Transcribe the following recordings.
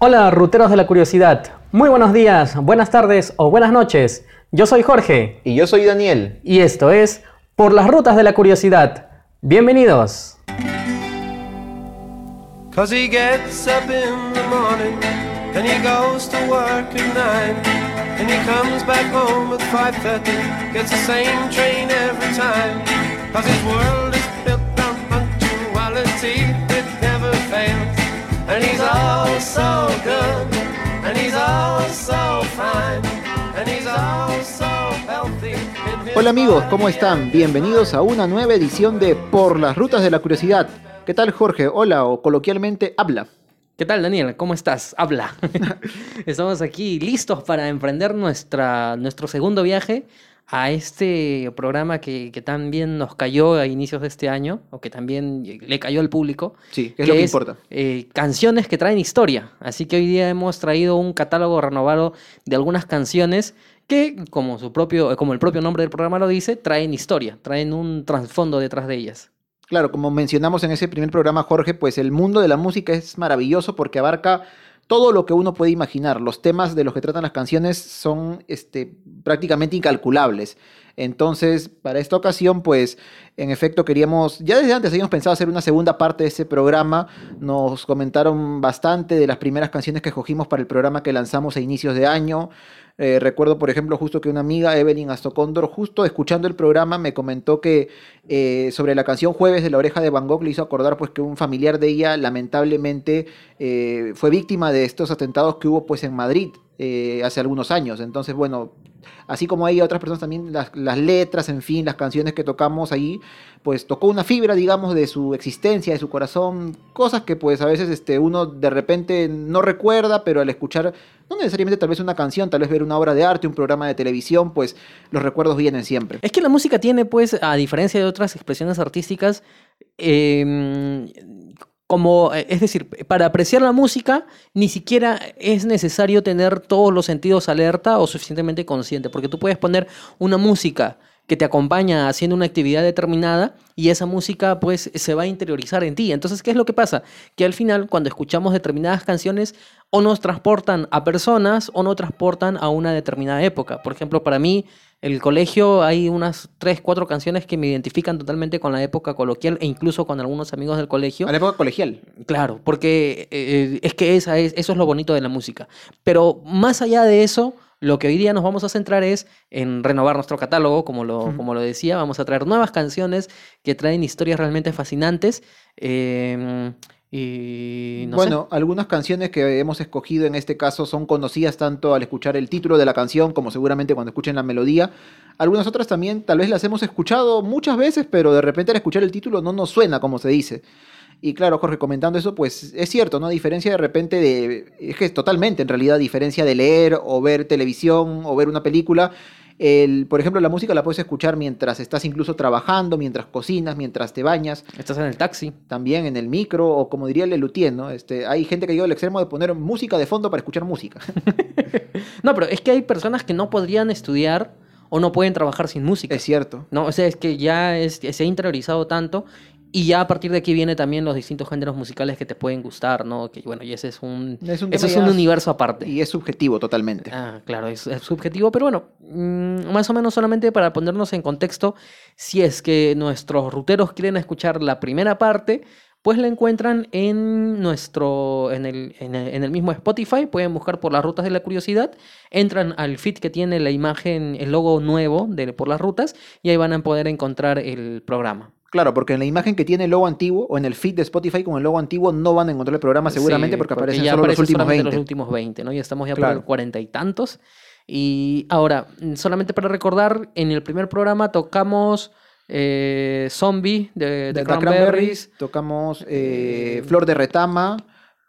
Hola, ruteros de la curiosidad. Muy buenos días, buenas tardes o buenas noches. Yo soy Jorge. Y yo soy Daniel. Y esto es Por las Rutas de la Curiosidad. Bienvenidos. Cause he gets up in the morning and he goes to work at nine and he comes back home at 5.30 gets the same train every time cause his world is built on punctuality and he's all so good and he's all so fine and he's all so healthy Hola amigos, ¿cómo están? Bienvenidos a una nueva edición de Por las Rutas de la Curiosidad ¿Qué tal Jorge? Hola o coloquialmente habla. ¿Qué tal Daniel? ¿Cómo estás? Habla. Estamos aquí listos para emprender nuestra, nuestro segundo viaje a este programa que, que también nos cayó a inicios de este año, o que también le cayó al público. Sí, que es lo que importa. Eh, canciones que traen historia. Así que hoy día hemos traído un catálogo renovado de algunas canciones que, como, su propio, como el propio nombre del programa lo dice, traen historia, traen un trasfondo detrás de ellas. Claro, como mencionamos en ese primer programa, Jorge, pues el mundo de la música es maravilloso porque abarca todo lo que uno puede imaginar. Los temas de los que tratan las canciones son este, prácticamente incalculables. Entonces, para esta ocasión, pues, en efecto, queríamos, ya desde antes habíamos pensado hacer una segunda parte de ese programa. Nos comentaron bastante de las primeras canciones que escogimos para el programa que lanzamos a inicios de año. Eh, recuerdo, por ejemplo, justo que una amiga, Evelyn Astocondor, justo escuchando el programa, me comentó que eh, sobre la canción Jueves de la oreja de Van Gogh le hizo acordar pues que un familiar de ella lamentablemente eh, fue víctima de estos atentados que hubo pues en Madrid hace algunos años. Entonces, bueno, así como hay otras personas también, las, letras, en fin, las canciones que tocamos ahí, pues tocó una fibra, digamos, de su existencia, de su corazón, cosas que pues a veces este, uno de repente no recuerda, pero al escuchar, no necesariamente tal vez una canción, tal vez ver una obra de arte, un programa de televisión, pues los recuerdos vienen siempre. Es que la música tiene, pues, a diferencia de otras expresiones artísticas, eh, como, eh, es decir, para apreciar la música ni siquiera es necesario tener todos los sentidos alerta o suficientemente consciente, porque tú puedes poner una música que te acompaña haciendo una actividad determinada y esa música pues se va a interiorizar en ti. Entonces, ¿qué es lo que pasa? Que al final cuando escuchamos determinadas canciones o nos transportan a personas o nos transportan a una determinada época. Por ejemplo, para mí el colegio hay unas tres, cuatro canciones que me identifican totalmente con la época coloquial e incluso con algunos amigos del colegio. A la época colegial. Claro, porque eh, es que esa es, eso es lo bonito de la música. Pero más allá de eso, lo que hoy día nos vamos a centrar es en renovar nuestro catálogo, como lo, como lo decía. Vamos a traer nuevas canciones que traen historias realmente fascinantes. Eh, y bueno, algunas canciones que hemos escogido en este caso son conocidas tanto al escuchar el título de la canción como seguramente cuando escuchen la melodía. Algunas otras también tal vez las hemos escuchado muchas veces, pero de repente al escuchar el título no nos suena como se dice. Y claro, Jorge, comentando eso, pues es cierto, ¿no? A diferencia de repente de. Es que es totalmente, en realidad, diferencia de leer o ver televisión o ver una película. El, por ejemplo, la música la puedes escuchar mientras estás incluso trabajando, mientras cocinas, mientras te bañas. Estás en el taxi. También en el micro, o como diría el Lelutier, ¿no? Este, hay gente que llega al extremo de poner música de fondo para escuchar música. no, pero es que hay personas que no podrían estudiar o no pueden trabajar sin música. Es cierto. No, o sea, es que ya es, se ha interiorizado tanto y ya a partir de aquí vienen también los distintos géneros musicales que te pueden gustar, ¿no? Que bueno, y ese es un, es un, es un universo aparte. Y es subjetivo totalmente. Ah, claro, es, subjetivo, pero bueno, mm, más o menos solamente para ponernos en contexto, si es que nuestros ruteros quieren escuchar la primera parte, pues la encuentran en nuestro, en el, en el, en el mismo Spotify, pueden buscar por las rutas de la curiosidad, entran al feed que tiene la imagen, el logo nuevo de por las rutas, y ahí van a poder encontrar el programa. Claro, porque en la imagen que tiene el logo antiguo o en el feed de Spotify con el logo antiguo no van a encontrar el programa seguramente porque, aparecen solo los últimos 20. los últimos 20, ¿no? Ya estamos ya por el cuarenta y tantos. Y ahora, solamente para recordar, en el primer programa tocamos eh, Zombie de, de, Cranberries. Tocamos eh, Flor de Retama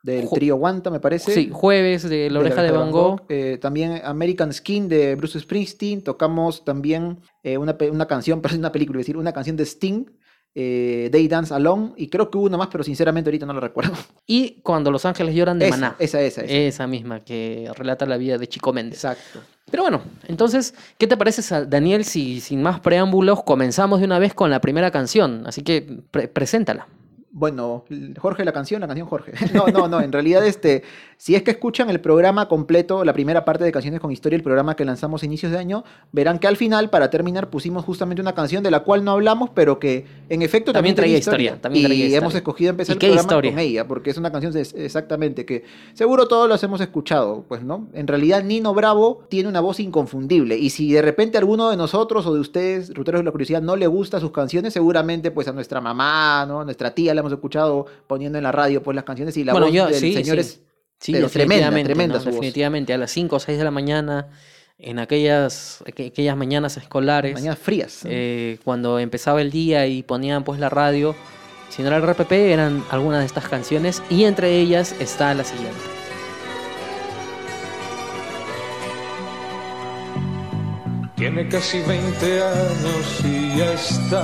del trío Guanta, me parece. Sí, Jueves de La Oreja de, Van Gogh. Eh, también American Skin de Bruce Springsteen. Tocamos también una, una, canción, parece una película, es decir, una canción de Sting eh, They Dance Alone, y creo que hubo una más, pero sinceramente ahorita no lo recuerdo. Y Cuando Los Ángeles Lloran de Maná. Esa, esa, esa. Esa misma, que relata la vida de Chico Méndez. Exacto. Pero bueno, entonces, ¿qué te parece, Daniel, si sin más preámbulos comenzamos de una vez con la primera canción? Así que preséntala. Bueno, Jorge, la canción, la canción Jorge. No, no, no, en realidad este, si es que escuchan el programa completo, la primera parte de Canciones con Historia, el programa que lanzamos a inicios de año, verán que al final, para terminar, pusimos justamente una canción de la cual no hablamos, pero que en efecto también, También traía historia, también y traía historia. hemos escogido empezar ¿Y el programa historia? con ella, porque es una canción exactamente que seguro todos las hemos escuchado, pues, ¿no? En realidad Nino Bravo tiene una voz inconfundible y si de repente a alguno de nosotros o de ustedes, ruteros de la curiosidad, no le gusta sus canciones, seguramente pues a nuestra mamá, ¿no? Nuestra tía la hemos escuchado poniendo en la radio pues las canciones y la Bueno, voz yo- del sí, señor sí. es Sí, Pero tremenda, definitivamente, tremenda ¿no? su voz. Definitivamente, a las 5 o 6 de la mañana, en aquellas, aqu- aquellas mañanas escolares, mañanas frías. eh, cuando empezaba el día y ponían pues la radio, si no era el RPP, eran algunas de estas canciones y entre ellas está la siguiente. Tiene casi 20 años y ya está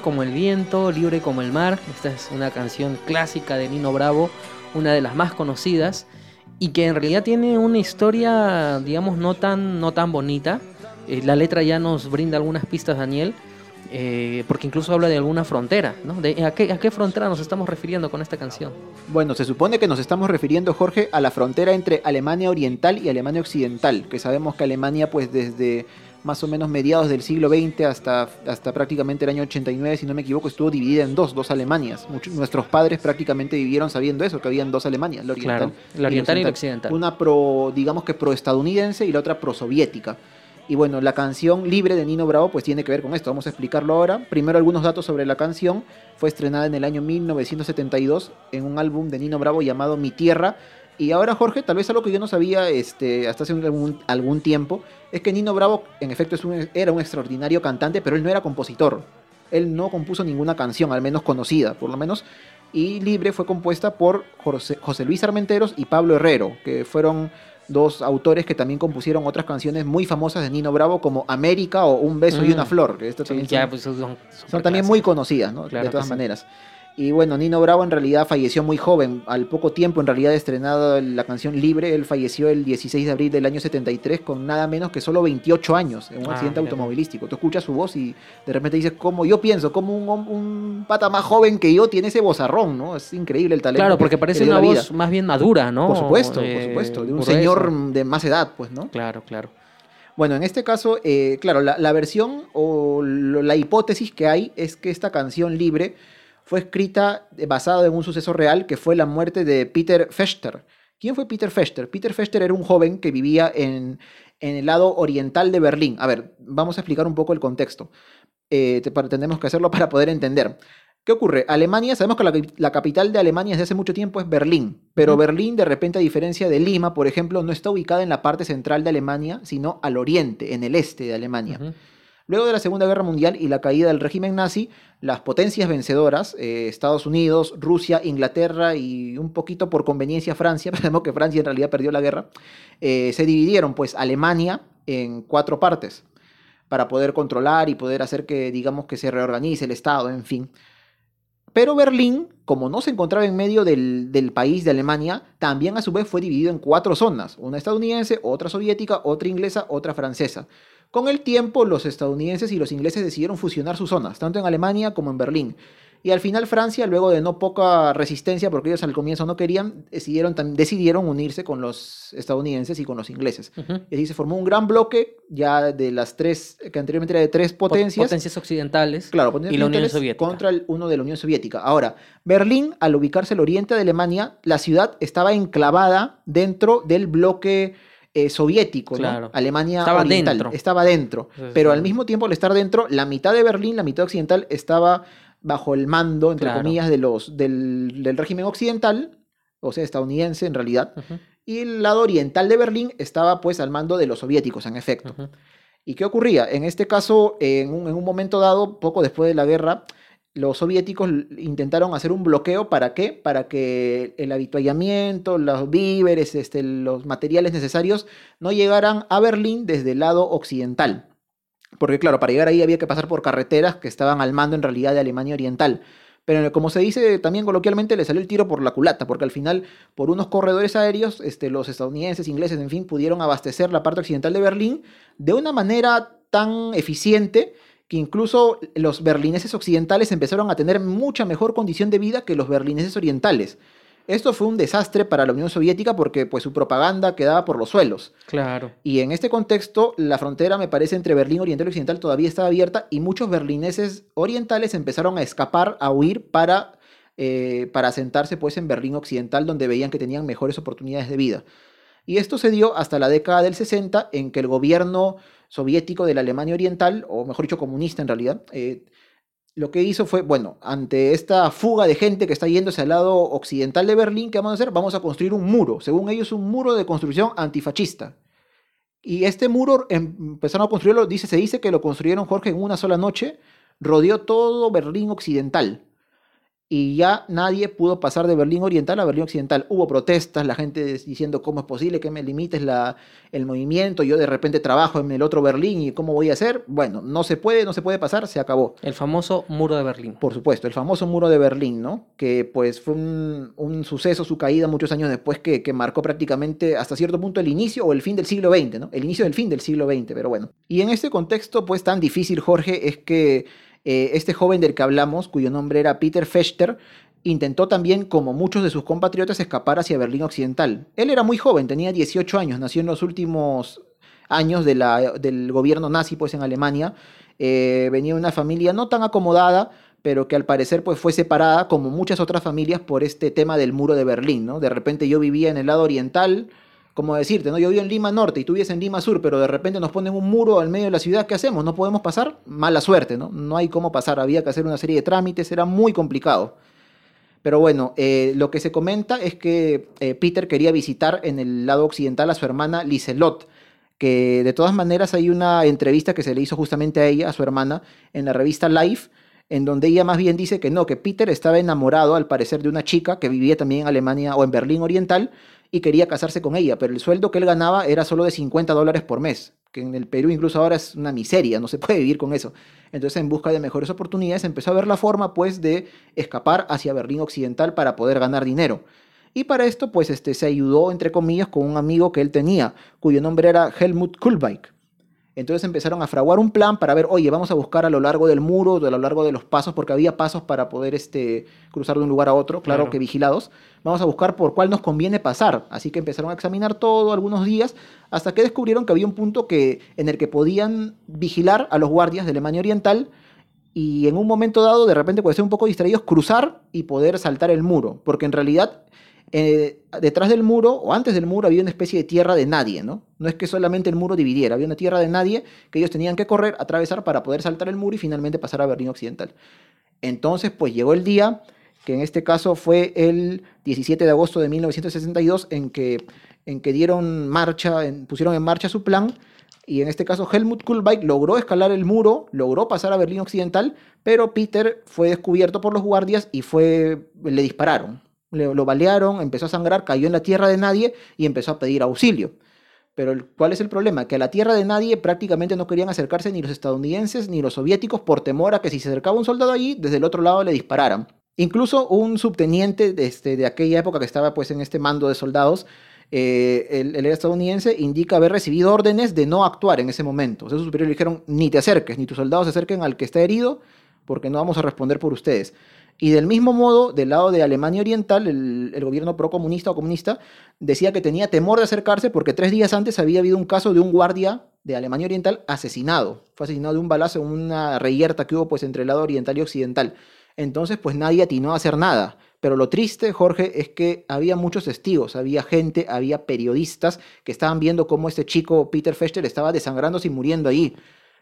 Como el viento, libre como el mar. Esta es una canción clásica de Nino Bravo, una de las más conocidas y que en realidad tiene una historia, digamos, no tan, no tan bonita. Eh, la letra ya nos brinda algunas pistas, Daniel, eh, porque incluso habla de alguna frontera, ¿no? De, ¿a, qué, ¿A qué frontera nos estamos refiriendo con esta canción? Bueno, se supone que nos estamos refiriendo, Jorge, a la frontera entre Alemania Oriental y Alemania Occidental, que sabemos que Alemania, pues desde más o menos mediados del siglo XX hasta, hasta prácticamente el año 89, si no me equivoco, estuvo dividida en dos, dos Alemanias. Nuestros padres prácticamente vivieron sabiendo eso, que habían dos Alemanias, la oriental, Claro, la oriental y la occidental. Una pro, digamos que pro-estadounidense y la otra pro-soviética. Y bueno, la canción Libre de Nino Bravo pues tiene que ver con esto, vamos a explicarlo ahora. Primero algunos datos sobre la canción. Fue estrenada en el año 1972 en un álbum de Nino Bravo llamado Mi Tierra. Y ahora Jorge, tal vez algo que yo no sabía este, hasta hace algún, algún tiempo, es que Nino Bravo en efecto es un- era un extraordinario cantante, pero él no era compositor. Él no compuso ninguna canción, al menos conocida, por lo menos. Y Libre fue compuesta por José, José Luis Armenteros y Pablo Herrero, que fueron dos autores que también compusieron otras canciones muy famosas de Nino Bravo como América o Un beso y Mm. una flor, que estas Sí, también ya, pues, son, también muy conocidas, ¿no? Claro de todas sí. Y bueno, Nino Bravo en realidad falleció muy joven, al poco tiempo en realidad de estrenada la canción Libre, él falleció el 16 de abril del año 73 con nada menos que solo 28 años en un Ah, accidente mira automovilístico. Tú escuchas su voz y de repente dices, como yo pienso, como un, un pata más joven que yo tiene ese vozarrón, ¿no? Es increíble el talento. Claro, que- porque que parece una vida. voz más bien madura, ¿no? Por supuesto, por Eh, supuesto, de un señor de más edad, pues, ¿no? Claro, claro. Bueno, en este caso, eh, claro, la, la versión o la hipótesis que hay es que esta canción libre fue escrita eh, basada en un suceso real que fue la muerte de Peter Fechter. ¿Quién fue Peter Fechter? Peter Fechter era un joven que vivía en, en el lado oriental de Berlín. A ver, vamos a explicar un poco el contexto. Eh, tenemos que hacerlo para poder entender. ¿Qué ocurre? Alemania, sabemos que la, capi- la capital de Alemania desde hace mucho tiempo es Berlín, pero. Berlín, de repente, a diferencia de Lima, por ejemplo, no está ubicada en la parte central de Alemania, sino al oriente, en el este de Alemania. Luego de la Segunda Guerra Mundial y la caída del régimen nazi, las potencias vencedoras, eh, Estados Unidos, Rusia, Inglaterra y un poquito por conveniencia Francia, sabemos que Francia en realidad perdió la guerra, eh, se dividieron pues Alemania en cuatro partes para poder controlar y poder hacer que digamos que se reorganice el Estado, en fin. Pero Berlín, como no se encontraba en medio del país de Alemania, también a su vez fue dividido en cuatro zonas, una estadounidense, otra soviética, otra inglesa, otra francesa. Con el tiempo, los estadounidenses y los ingleses decidieron fusionar sus zonas, tanto en Alemania como en Berlín. Y al final Francia, luego de no poca resistencia, porque ellos al comienzo no querían, decidieron, decidieron unirse con los estadounidenses y con los ingleses. Y así se formó un gran bloque ya de las tres, que anteriormente era de tres Pot- potencias. Potencias occidentales. Claro, potencias y la Unión Soviética. contra el uno de la Unión Soviética. Ahora, Berlín, al ubicarse al oriente de Alemania, la ciudad estaba enclavada dentro del bloque eh, soviético, ¿no? Claro. Alemania Estaba oriental. dentro. Estaba dentro. Sí, sí, Pero al mismo tiempo, al estar dentro, la mitad de Berlín, la mitad occidental, estaba bajo el mando, entre Claro. comillas, de los, del, del régimen occidental, o sea, estadounidense en realidad. Y el lado oriental de Berlín estaba pues al mando de los soviéticos, en efecto. ¿Y qué ocurría? En este caso, en un, en un momento dado, poco después de la guerra, los soviéticos intentaron hacer un bloqueo. ¿Para qué? Para que el habituallamiento, los víveres, este, los materiales necesarios no llegaran a Berlín desde el lado occidental. Porque claro, para llegar ahí había que pasar por carreteras que estaban al mando en realidad de Alemania Oriental. Pero como se dice también coloquialmente, le salió el tiro por la culata, porque al final, por unos corredores aéreos, este, los estadounidenses, ingleses, en fin, pudieron abastecer la parte occidental de Berlín de una manera tan eficiente que incluso los berlineses occidentales empezaron a tener mucha mejor condición de vida que los berlineses orientales. Esto fue un desastre para la Unión Soviética porque pues, su propaganda quedaba por los suelos. Claro. Y en este contexto, la frontera, me parece, entre Berlín Oriental y Occidental todavía estaba abierta y muchos berlineses orientales empezaron a escapar, a huir para, eh, para asentarse pues, en Berlín Occidental, donde veían que tenían mejores oportunidades de vida. Y esto se dio hasta la década del 60, en que el gobierno soviético de la Alemania Oriental, o mejor dicho, comunista en realidad, eh, lo que hizo fue, bueno, ante esta fuga de gente que está yéndose al lado occidental de Berlín, ¿qué vamos a hacer? Vamos a construir un muro, según ellos un muro de construcción antifascista. Y este muro em- empezaron a construirlo, dice, se dice que lo construyeron Jorge en una sola noche, rodeó todo Berlín occidental. Y ya nadie pudo pasar de Berlín Oriental a Berlín Occidental. Hubo protestas, la gente diciendo cómo es posible que me limites la, el movimiento, yo de repente trabajo en el otro Berlín y cómo voy a hacer. Bueno, no se puede, no se puede pasar, se acabó. El famoso muro de Berlín. Por supuesto, el famoso muro de Berlín, ¿no? Que pues fue un, un suceso, su caída muchos años después, que, que marcó prácticamente hasta cierto punto el inicio o el fin del siglo XX, ¿no? El inicio del fin del siglo XX, pero bueno. Y en este contexto, pues tan difícil, Jorge, es que eh, este joven del que hablamos, cuyo nombre era Peter Fechter, intentó también, como muchos de sus compatriotas, escapar hacia Berlín Occidental. Él era muy joven, tenía 18 años, nació en los últimos años del gobierno nazi, pues en Alemania. Eh, venía de una familia no tan acomodada, pero que al parecer pues fue separada como muchas otras familias por este tema del muro de Berlín, ¿no? De repente yo vivía en el lado oriental, como decirte, ¿no? Yo vivo en Lima Norte y tú vives en Lima Sur, pero de repente nos ponen un muro al medio de la ciudad, ¿qué hacemos? ¿No podemos pasar? Mala suerte, ¿no? No hay cómo pasar, había que hacer una serie de trámites, era muy complicado. Pero bueno, eh, lo que se comenta es que eh, Peter quería visitar en el lado occidental a su hermana Liselot, que de todas maneras hay una entrevista que se le hizo justamente a ella, a su hermana, en la revista Life, en donde ella más bien dice que no, que Peter estaba enamorado al parecer de una chica que vivía también en Alemania o en Berlín Oriental y quería casarse con ella, pero el sueldo que él ganaba era solo de 50 dólares por mes, que en el Perú incluso ahora es una miseria, no se puede vivir con eso. Entonces en busca de mejores oportunidades empezó a ver la forma pues de escapar hacia Berlín Occidental para poder ganar dinero. Y para esto pues este, se ayudó entre comillas con un amigo que él tenía, cuyo nombre era Helmut Kulbeck. Entonces empezaron a fraguar un plan para ver, oye, vamos a buscar a lo largo del muro, a lo largo de los pasos, porque había pasos para poder este, cruzar de un lugar a otro, claro, Claro. que vigilados. Vamos a buscar por cuál nos conviene pasar. Así que empezaron a examinar todo algunos días, hasta que descubrieron que había un punto que, en el que podían vigilar a los guardias de Alemania Oriental y en un momento dado, de repente, cuando estén un poco distraídos, cruzar y poder saltar el muro. Porque en realidad, eh, detrás del muro o antes del muro había una especie de tierra de nadie, ¿no? No es que solamente el muro dividiera, había una tierra de nadie que ellos tenían que correr, atravesar para poder saltar el muro y finalmente pasar a Berlín Occidental. Entonces, pues llegó el día, que en este caso fue el 17 de agosto de 1962, en que, en que dieron marcha, en- pusieron en marcha su plan. Y en este caso Helmut Kulbeck logró escalar el muro, logró pasar a Berlín Occidental, pero Peter fue descubierto por los guardias y fue, le dispararon. Lo balearon, empezó a sangrar, cayó en la tierra de nadie y empezó a pedir auxilio. Pero ¿cuál es el problema? Que a la tierra de nadie prácticamente no querían acercarse ni los estadounidenses ni los soviéticos por temor a que si se acercaba un soldado allí, desde el otro lado le dispararan. Incluso un subteniente de, este, de aquella época que estaba pues en este mando de soldados, eh, el estadounidense indica haber recibido órdenes de no actuar en ese momento. O sea, sus superiores le dijeron, ni te acerques, ni tus soldados se acerquen al que está herido, porque no vamos a responder por ustedes. Y del mismo modo, del lado de Alemania Oriental, el, gobierno procomunista o comunista decía que tenía temor de acercarse porque tres días antes había habido un caso de un guardia de Alemania Oriental asesinado. Fue asesinado de un balazo en una reyerta que hubo pues entre el lado oriental y occidental. Entonces, pues nadie atinó a hacer nada. Pero lo triste, Jorge, es que había muchos testigos, había gente, había periodistas que estaban viendo cómo este chico, Peter Fester, estaba desangrándose y muriendo ahí.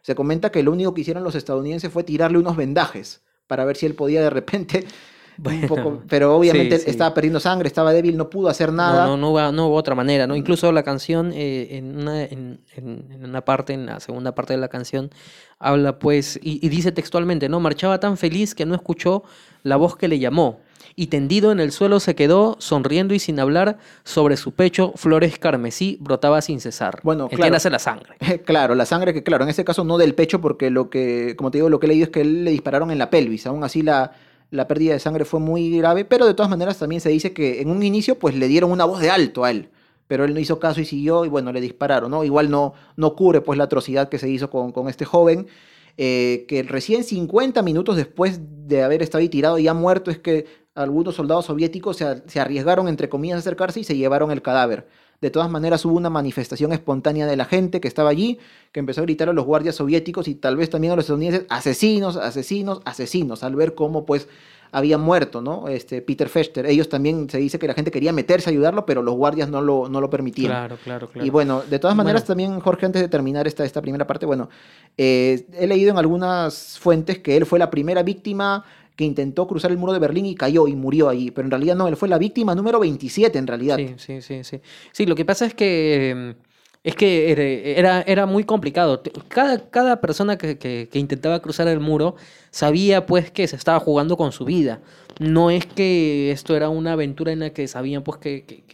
Se comenta que lo único que hicieron los estadounidenses fue tirarle unos vendajes para ver si él podía de repente un Bueno, poco, pero obviamente sí, él sí. estaba perdiendo sangre, estaba débil, no pudo hacer nada. No, no, no, hubo, no hubo otra manera, ¿no? Incluso la canción, eh, en, una, en, en- en una parte, en la segunda parte de la canción, habla pues, y, y dice textualmente, ¿no? Marchaba tan feliz que no escuchó la voz que le llamó, y tendido en el suelo se quedó, sonriendo y sin hablar, sobre su pecho flores carmesí brotaba sin cesar. Bueno, claro. Entiéndase la sangre. Claro, la sangre que, claro, en este caso no del pecho, porque lo que, como te digo, lo que he leído es que él le dispararon en la pelvis. Aún así la, la pérdida de sangre fue muy grave, pero de todas maneras también se dice que en un inicio pues le dieron una voz de alto a él. Pero él no hizo caso y siguió y bueno, le dispararon, ¿no? Igual no, no cubre pues la atrocidad que se hizo con, con este joven, eh, que recién 50 minutos después de haber estado ahí tirado y ya muerto es que algunos soldados soviéticos se, arriesgaron, entre comillas, a acercarse y se llevaron el cadáver. De todas maneras hubo una manifestación espontánea de la gente que estaba allí, que empezó a gritar a los guardias soviéticos y tal vez también a los estadounidenses, asesinos, asesinos, asesinos, al ver cómo pues había muerto, ¿no? Este Peter Fester. Ellos también se dice que la gente quería meterse a ayudarlo, pero los guardias no lo, no lo permitían. Claro, claro, claro. Y bueno, de todas maneras Bueno. también, Jorge, antes de terminar esta, esta primera parte, bueno, eh, he leído en algunas fuentes que él fue la primera víctima que intentó cruzar el muro de Berlín y cayó y murió ahí, pero en realidad no, él fue la víctima número 27 en realidad. Sí, sí, sí, sí. Sí, lo que pasa es que es que era, era, muy complicado. Cada, cada persona que, que- intentaba cruzar el muro sabía pues que se estaba jugando con su vida. No es que esto era una aventura en la que sabían pues que, que-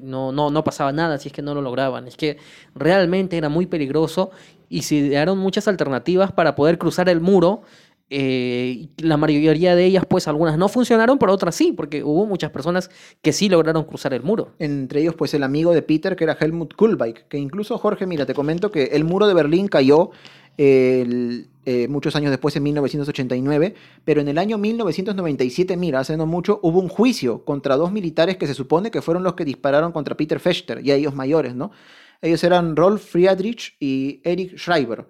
no, no, no pasaba nada si es que no lo lograban. Es que realmente era muy peligroso y se idearon muchas alternativas para poder cruzar el muro. Eh, la mayoría de ellas, pues algunas no funcionaron, pero otras sí, porque hubo muchas personas que sí lograron cruzar el muro. Entre ellos, pues el amigo de Peter, que era Helmut Kulbeck, que incluso, Jorge, mira, te comento que el muro de Berlín cayó eh, muchos años después, en 1989, pero en el año 1997, mira, hace no mucho, hubo un juicio contra dos militares que se supone que fueron los que dispararon contra Peter Fester, y a ellos mayores, ¿no? Ellos eran Rolf Friedrich y Erich Schreiber.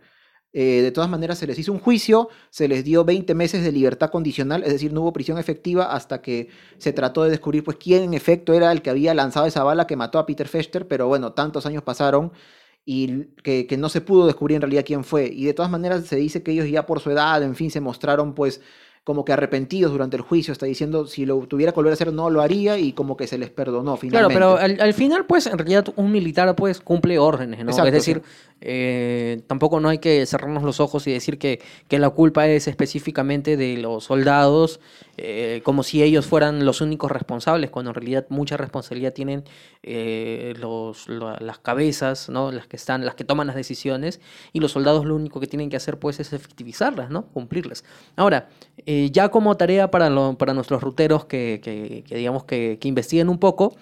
Eh, de todas maneras, se les hizo un juicio, se les dio 20 meses de libertad condicional, es decir, no hubo prisión efectiva hasta que se trató de descubrir pues, quién en efecto era el que había lanzado esa bala que mató a Peter Fester, pero bueno, tantos años pasaron y que, que no se pudo descubrir en realidad quién fue. Y de todas maneras se dice que ellos ya por su edad, en fin, se mostraron pues como que arrepentidos durante el juicio, está diciendo si lo tuviera que volver a hacer no lo haría y como que se les perdonó Claro, finalmente. pero al, al final, pues, en realidad un militar, pues, cumple órdenes, ¿no? Exacto, es decir, eh, tampoco no hay que cerrarnos los ojos y decir que, que la culpa es específicamente de los soldados, eh, como si ellos fueran los únicos responsables, cuando en realidad mucha responsabilidad tienen eh, los, lo- las cabezas, ¿no? Las que están, las que toman las decisiones, y los soldados lo único que tienen que hacer, pues, es efectivizarlas, ¿no? Cumplirlas. Ahora, eh, ya como tarea para, lo- para nuestros ruteros que, que- que digamos que, que investiguen un poco,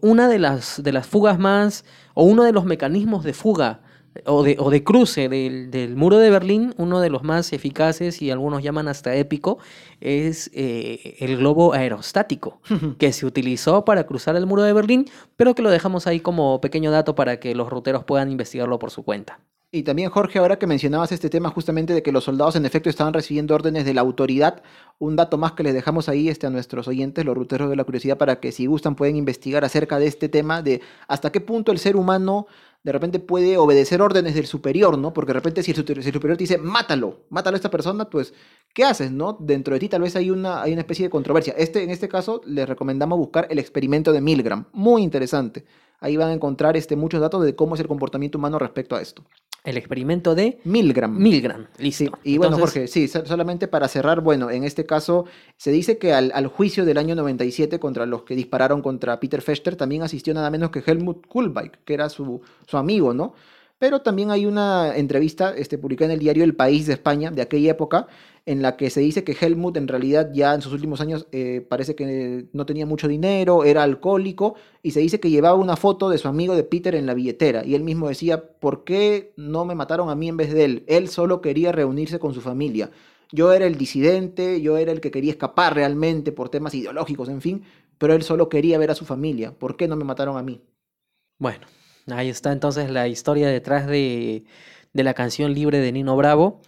una de las, de las fugas más, o uno de los mecanismos de fuga o de, o de cruce del, del muro de Berlín, uno de los más eficaces y algunos llaman hasta épico, es eh, el globo aerostático, que se utilizó para cruzar el muro de Berlín, pero que lo dejamos ahí como pequeño dato para que los ruteros puedan investigarlo por su cuenta. Y también, Jorge, ahora que mencionabas este tema justamente de que los soldados en efecto estaban recibiendo órdenes de la autoridad, un dato más que les dejamos ahí este, a nuestros oyentes, los ruteros de la curiosidad, para que si gustan pueden investigar acerca de este tema, de hasta qué punto el ser humano de repente puede obedecer órdenes del superior, ¿no? Porque de repente si el, superior- te dice, mátalo, mátalo a esta persona, pues, ¿qué haces, no? Dentro de ti tal vez hay una, hay una especie de controversia. Este, en este caso, les recomendamos buscar el experimento de Milgram, muy interesante. Ahí van a encontrar este, muchos datos de cómo es el comportamiento humano respecto a esto. El experimento de Milgram. Milgram, Sí, listo. y bueno, Entonces, Jorge, sí, so- solamente para cerrar, bueno, en este caso se dice que al, al juicio del año 97 contra los que dispararon contra Peter Fester también asistió nada menos que Helmut Kulbeck, que era su, su amigo, ¿no? Pero también hay una entrevista este, publicada en el diario El País de España de aquella época en la que se dice que Helmut en realidad ya en sus últimos años eh, parece que no tenía mucho dinero, era alcohólico y se dice que llevaba una foto de su amigo de Peter en la billetera y él mismo decía, ¿por qué no me mataron a mí en vez de él? Él solo quería reunirse con su familia. yo era el disidente, yo era el que quería escapar realmente por temas ideológicos, en fin, pero él solo quería ver a su familia. ¿Por qué no me mataron a mí? Bueno, ahí está entonces la historia detrás de, de la canción libre de Nino Bravo,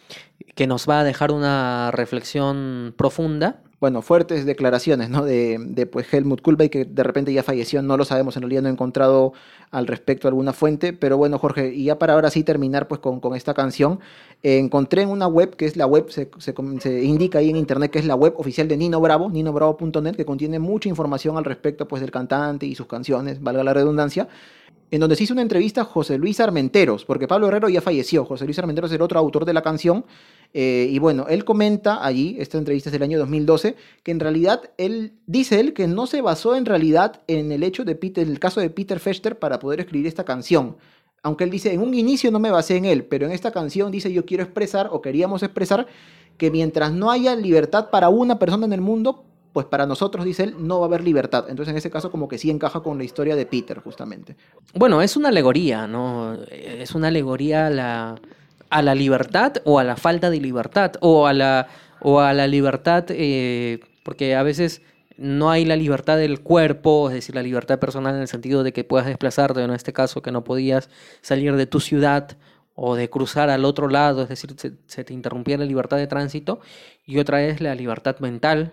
que nos va a dejar una reflexión profunda. Bueno, fuertes declaraciones, ¿no? De, de pues Helmut Kulbeck, que de repente ya falleció, no lo sabemos, en realidad no he encontrado al respecto alguna fuente, pero bueno, Jorge, y ya para ahora sí terminar pues con, con esta canción, eh, encontré en una web, que es la web, se, se indica ahí en internet que es la web oficial de Nino Bravo, ninobravo.net, que contiene mucha información al respecto pues del cantante y sus canciones, valga la redundancia, en donde se hizo una entrevista a José Luis Armenteros, porque Pablo Herrero ya falleció, José Luis Armenteros es el otro autor de la canción, eh, y bueno, él comenta allí, esta entrevista es del año 2012, que en realidad él, dice él que no se basó en realidad en el hecho de Peter, el caso de Peter Fester para poder escribir esta canción. Aunque él dice, en un inicio no me basé en él, pero en esta canción dice, yo quiero expresar o queríamos expresar que mientras no haya libertad para una persona en el mundo, pues para nosotros, dice él, no va a haber libertad. Entonces en ese caso como que sí encaja con la historia de Peter, justamente. Bueno, es una alegoría, ¿no? Es una alegoría a la, a la libertad o a la falta de libertad, o a la, o a la libertad, eh, porque a veces no hay la libertad del cuerpo, es decir, la libertad personal en el sentido de que puedas desplazarte, en este caso que no podías salir de tu ciudad o de cruzar al otro lado, es decir, se, se te interrumpía la libertad de tránsito, y otra es la libertad mental,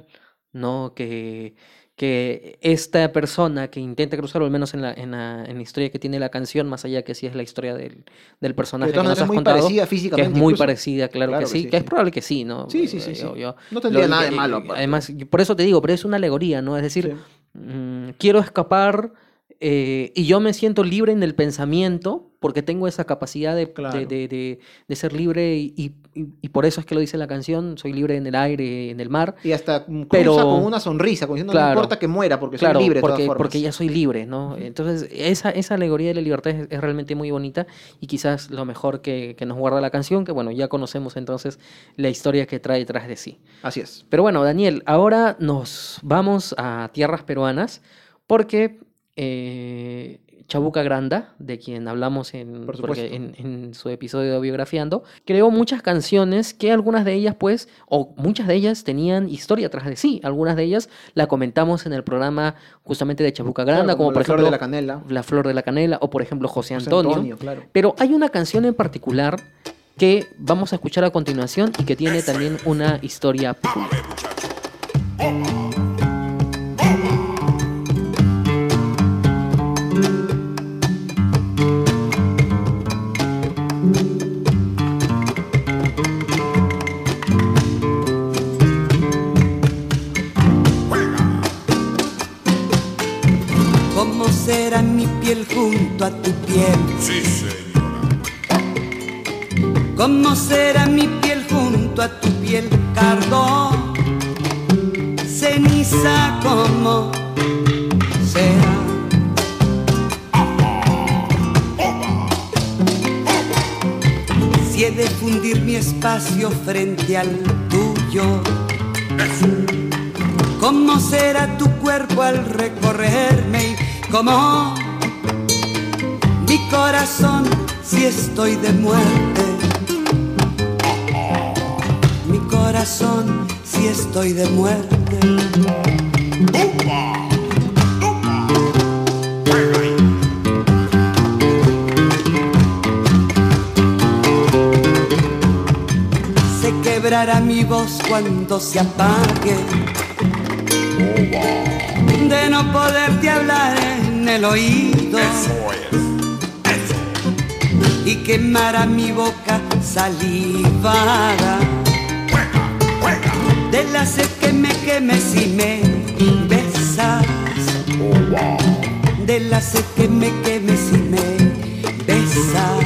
¿no? Que, que esta persona que intenta cruzar, o al menos en la, en la, en la historia que tiene la canción, más allá que sí es la historia del, del personaje que nos has muy contado, parecida que físicamente. es muy incluso. parecida, claro, Claro que que sí, que es probable que sí, ¿no? Sí, sí, sí, yo- yo- No tendría lo- nada de malo. aparte. Además, yo- por eso te digo, pero es una alegoría, ¿no? Es decir, Sí. mm, quiero escapar eh, y yo me siento libre en el pensamiento porque tengo esa capacidad de, de- Claro. de- de- de ser libre y, y- por eso es que lo dice la canción, soy libre en el aire, en el mar. Y hasta Pero- con una sonrisa, como diciendo, no Claro. importa que muera, porque Claro, soy libre de porque, todas formas. porque ya soy libre, ¿no? Entonces, esa, esa alegoría de la libertad es, es realmente muy bonita y quizás lo mejor que, que nos guarda la canción, que bueno, ya conocemos entonces la historia que trae detrás de sí. Así es. Pero bueno, Daniel, ahora nos vamos a tierras peruanas porque eh, Chabuca Granda, de quien hablamos en, Por porque supuesto. en, en su episodio de Biografiando, creó muchas canciones que algunas de ellas, pues, o muchas de ellas tenían historia atrás de sí. Algunas de ellas la comentamos en el programa justamente de Chabuca Granda, Claro, como, la por flor ejemplo de la canela. La Flor de la Canela, o por ejemplo José José Antonio. claro. Pero hay una canción en particular que vamos a escuchar a continuación y que tiene también una historia peculiar. Será mi piel junto a tu piel? Sí, señora. ¿Cómo será mi piel junto a tu piel? Cardo, ceniza, ¿cómo será? Si he de fundir mi espacio frente al tuyo. ¿Cómo será tu cuerpo al recorrerme? ¿Y cómo mi corazón si estoy de muerte? Mi corazón si estoy de muerte. Se quebrará mi voz cuando se apague de no poderte hablar en el oído Eso es. Eso. y quemará mi boca salivada Juega, juega. de la sed que me queme si me besas de la sed que me queme si me besas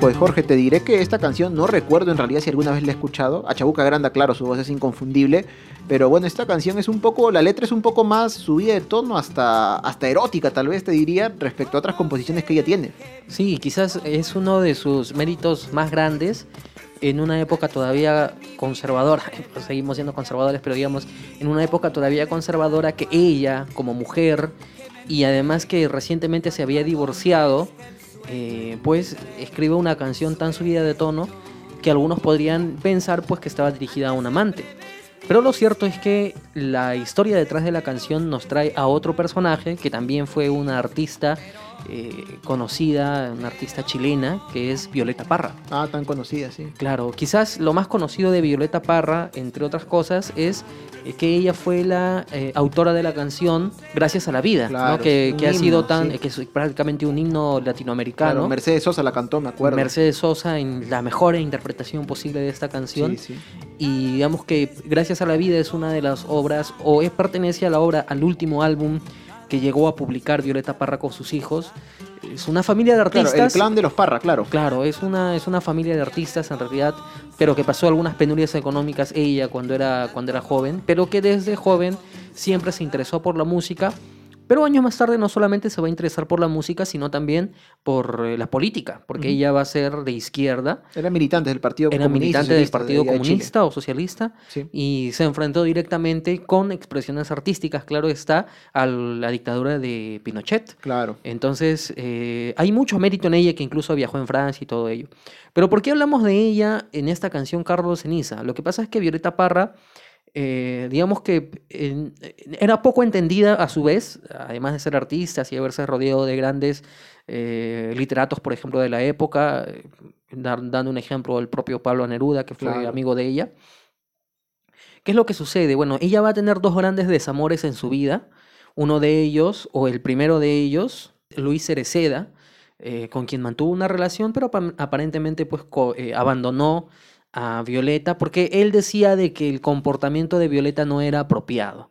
Pues Jorge, te diré que esta canción no recuerdo en realidad si alguna vez la he escuchado. A Chabuca Granda, claro, su voz es inconfundible. Pero bueno, esta canción es un poco, la letra es un poco más subida de tono, hasta, hasta erótica tal vez te diría, respecto a otras composiciones que ella tiene. Sí, quizás es uno de sus méritos más grandes en una época todavía conservadora. Pues Seguimos siendo conservadores, pero digamos, en una época todavía conservadora que ella, como mujer, y además que recientemente se había divorciado, eh, pues escribe una canción tan subida de tono que algunos podrían pensar pues que estaba dirigida a un amante. Pero lo cierto es que la historia detrás de la canción nos trae a otro personaje que también fue una artista eh, conocida, una artista chilena, que es Violeta Parra. Ah, tan conocida, sí. Claro, quizás lo más conocido de Violeta Parra, entre otras cosas, es eh, que ella fue la eh, autora de la canción Gracias a la Vida, ¿no? Que, ha sido tan, sí. que es prácticamente un himno latinoamericano. Claro, Mercedes Sosa la cantó, me acuerdo. Mercedes Sosa en la mejor interpretación posible de esta canción. Sí, sí. Y digamos que Gracias a la Vida es una de las obras, o es pertenece a la obra, al último álbum que llegó a publicar Violeta Parra con sus hijos. Es una familia de Claro, artistas. el clan de los Parra, claro. Claro, es una, es una familia de artistas en realidad, pero que pasó algunas penurias económicas ella cuando era, cuando era joven, pero que desde joven siempre se interesó por la música. Pero años más tarde no solamente se va a interesar por la música, sino también por eh, la política, porque ella va a ser de izquierda, Era militante del Partido era Comunista militante del de Partido de. Comunista o Socialista, Sí. y se enfrentó directamente con expresiones artísticas, claro está, a la dictadura de Pinochet. Claro. Entonces, eh, hay mucho mérito en ella que incluso viajó en Francia y todo ello. Pero ¿por qué hablamos de ella en esta canción Carlos Ceniza? Lo que pasa es que Violeta Parra, eh, digamos que era poco entendida a su vez, además de ser artista y haberse rodeado de grandes eh, literatos, por ejemplo, de la época, eh, dar- dando un ejemplo, el propio Pablo Neruda, que fue Claro. amigo de ella. ¿Qué es lo que sucede? Bueno, ella va a tener dos grandes desamores en su vida. Uno de ellos, o el primero de ellos, Luis Cereceda, con quien mantuvo una relación, pero apa- aparentemente pues abandonó a Violeta porque él decía de que el comportamiento de Violeta no era apropiado.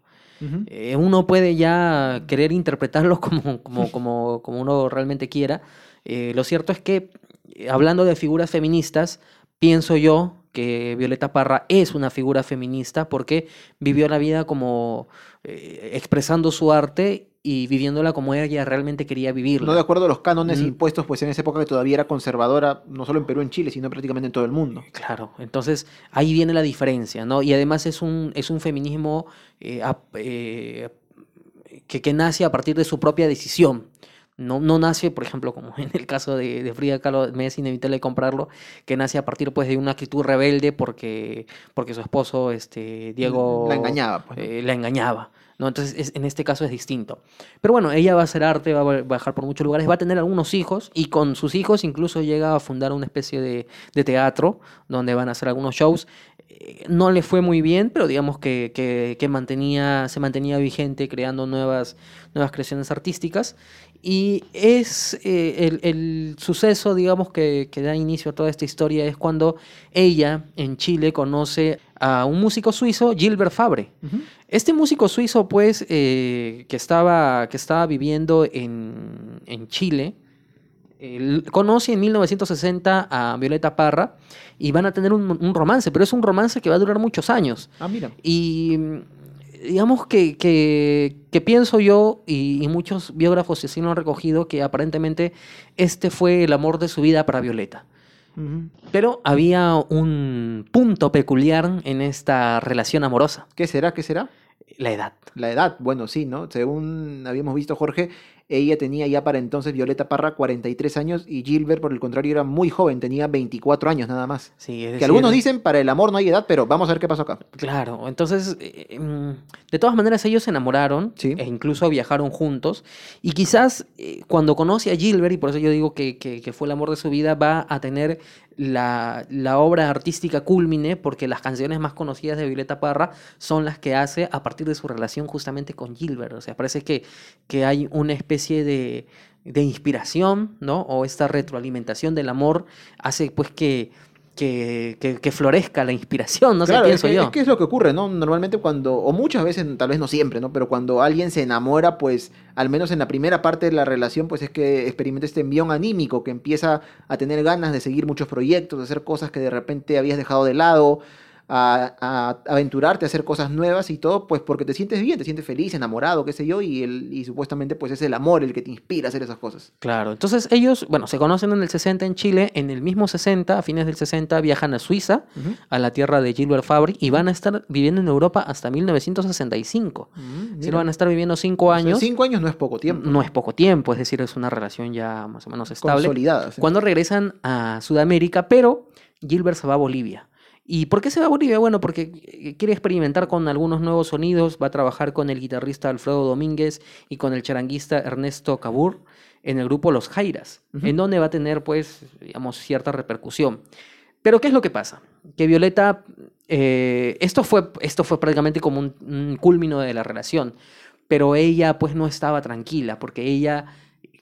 Eh, uno puede ya querer interpretarlo como, como, como, como uno realmente quiera. Eh, lo cierto es que, eh, hablando de figuras feministas, pienso yo que Violeta Parra es una figura feminista porque vivió la vida como eh, expresando su arte y viviéndola como ella realmente quería vivirla. No de acuerdo a los cánones Mm. impuestos, pues en esa época que todavía era conservadora, no solo en Perú, en Chile, sino prácticamente en todo el mundo. Claro, entonces ahí viene la diferencia, ¿no? Y además es un, es un feminismo eh, eh, que, que nace a partir de su propia decisión. No, no nace, por ejemplo, como en el caso de, de Frida Kahlo, me es inevitable comprarlo, que nace a partir pues, de una actitud rebelde porque, porque su esposo, este, Diego... La engañaba, pues, ¿no? eh, la engañaba. ¿No? Entonces, es- en este caso es distinto. Pero bueno, ella va a hacer arte, va a viajar por muchos lugares, va a tener algunos hijos y con sus hijos incluso llega a fundar una especie de, teatro donde van a hacer algunos shows. Eh, No le fue muy bien, pero digamos que mantenía, se mantenía vigente creando nuevas, nuevas creaciones artísticas. Y es eh, el, el suceso, digamos, que, que da inicio a toda esta historia es cuando ella en Chile conoce a un músico suizo, Gilbert Fabre. Este músico suizo, pues, eh, que, estaba, que estaba viviendo en, en Chile, él conoce en 1960 a Violeta Parra y van a tener un, un romance, pero es un romance que va a durar muchos años. Ah, mira. Y digamos que, que, que pienso yo, y, y muchos biógrafos así lo han recogido, que aparentemente este fue el amor de su vida para Violeta. Pero había un punto peculiar en esta relación amorosa, ¿Qué será? ¿Qué será? la edad. La edad, bueno, sí, ¿no? Según habíamos visto, Jorge, ella tenía ya para entonces Violeta Parra 43 años y Gilbert, por el contrario, era muy joven, tenía 24 años nada más. Sí, es Que algunos dicen, para el amor no hay edad, pero vamos a ver qué pasó acá. Claro, entonces, eh, mm, de todas maneras ellos se enamoraron Sí. e incluso viajaron juntos y quizás eh, cuando conoce a Gilbert, y por eso yo digo que, que- que fue el amor de su vida, va a tener la, la obra artística culmine porque las canciones más conocidas de Violeta Parra son las que hace a partir de su relación justamente con Gilbert. O sea, parece que, que hay una especie de, de inspiración, ¿no? O esta retroalimentación del amor hace pues que, que, que- que florezca la inspiración, no claro, sé, es pienso que, yo. es que es lo que ocurre, ¿no? Normalmente cuando, o muchas veces, tal vez no siempre, ¿no? Pero cuando alguien se enamora, pues, al menos en la primera parte de la relación, pues es que experimenta este envión anímico, que empieza a tener ganas de seguir muchos proyectos, de hacer cosas que de repente habías dejado de lado. A, a aventurarte a hacer cosas nuevas y todo, pues porque te sientes bien, te sientes feliz, enamorado, qué sé yo, y, el, y supuestamente pues es el amor el que te inspira a hacer esas cosas. Claro, entonces ellos, bueno, se conocen en el 60 en Chile, en el mismo 60, a fines del 60, viajan a Suiza, a la tierra de Gilbert Fabric, y van a estar viviendo en Europa hasta 1965. Mm, Si mira. lo van a estar viviendo cinco O sea, años, cinco años no es poco tiempo. no es poco tiempo, es decir, es una relación ya más o menos estable. Consolidada. sí. Cuando regresan a Sudamérica, pero Gilbert se va a Bolivia. ¿Y por qué se va a Bolivia? Bueno, porque eh, quiere experimentar con algunos nuevos sonidos, va a trabajar con el guitarrista Alfredo Domínguez y con el charanguista Ernesto Cabur en el grupo Los Jairas, en donde va a tener, pues, digamos, cierta repercusión. Pero, ¿qué es lo que pasa? Que Violeta, eh, esto, fue, esto fue prácticamente como un, un culmino de la relación, pero ella, pues, no estaba tranquila, porque ella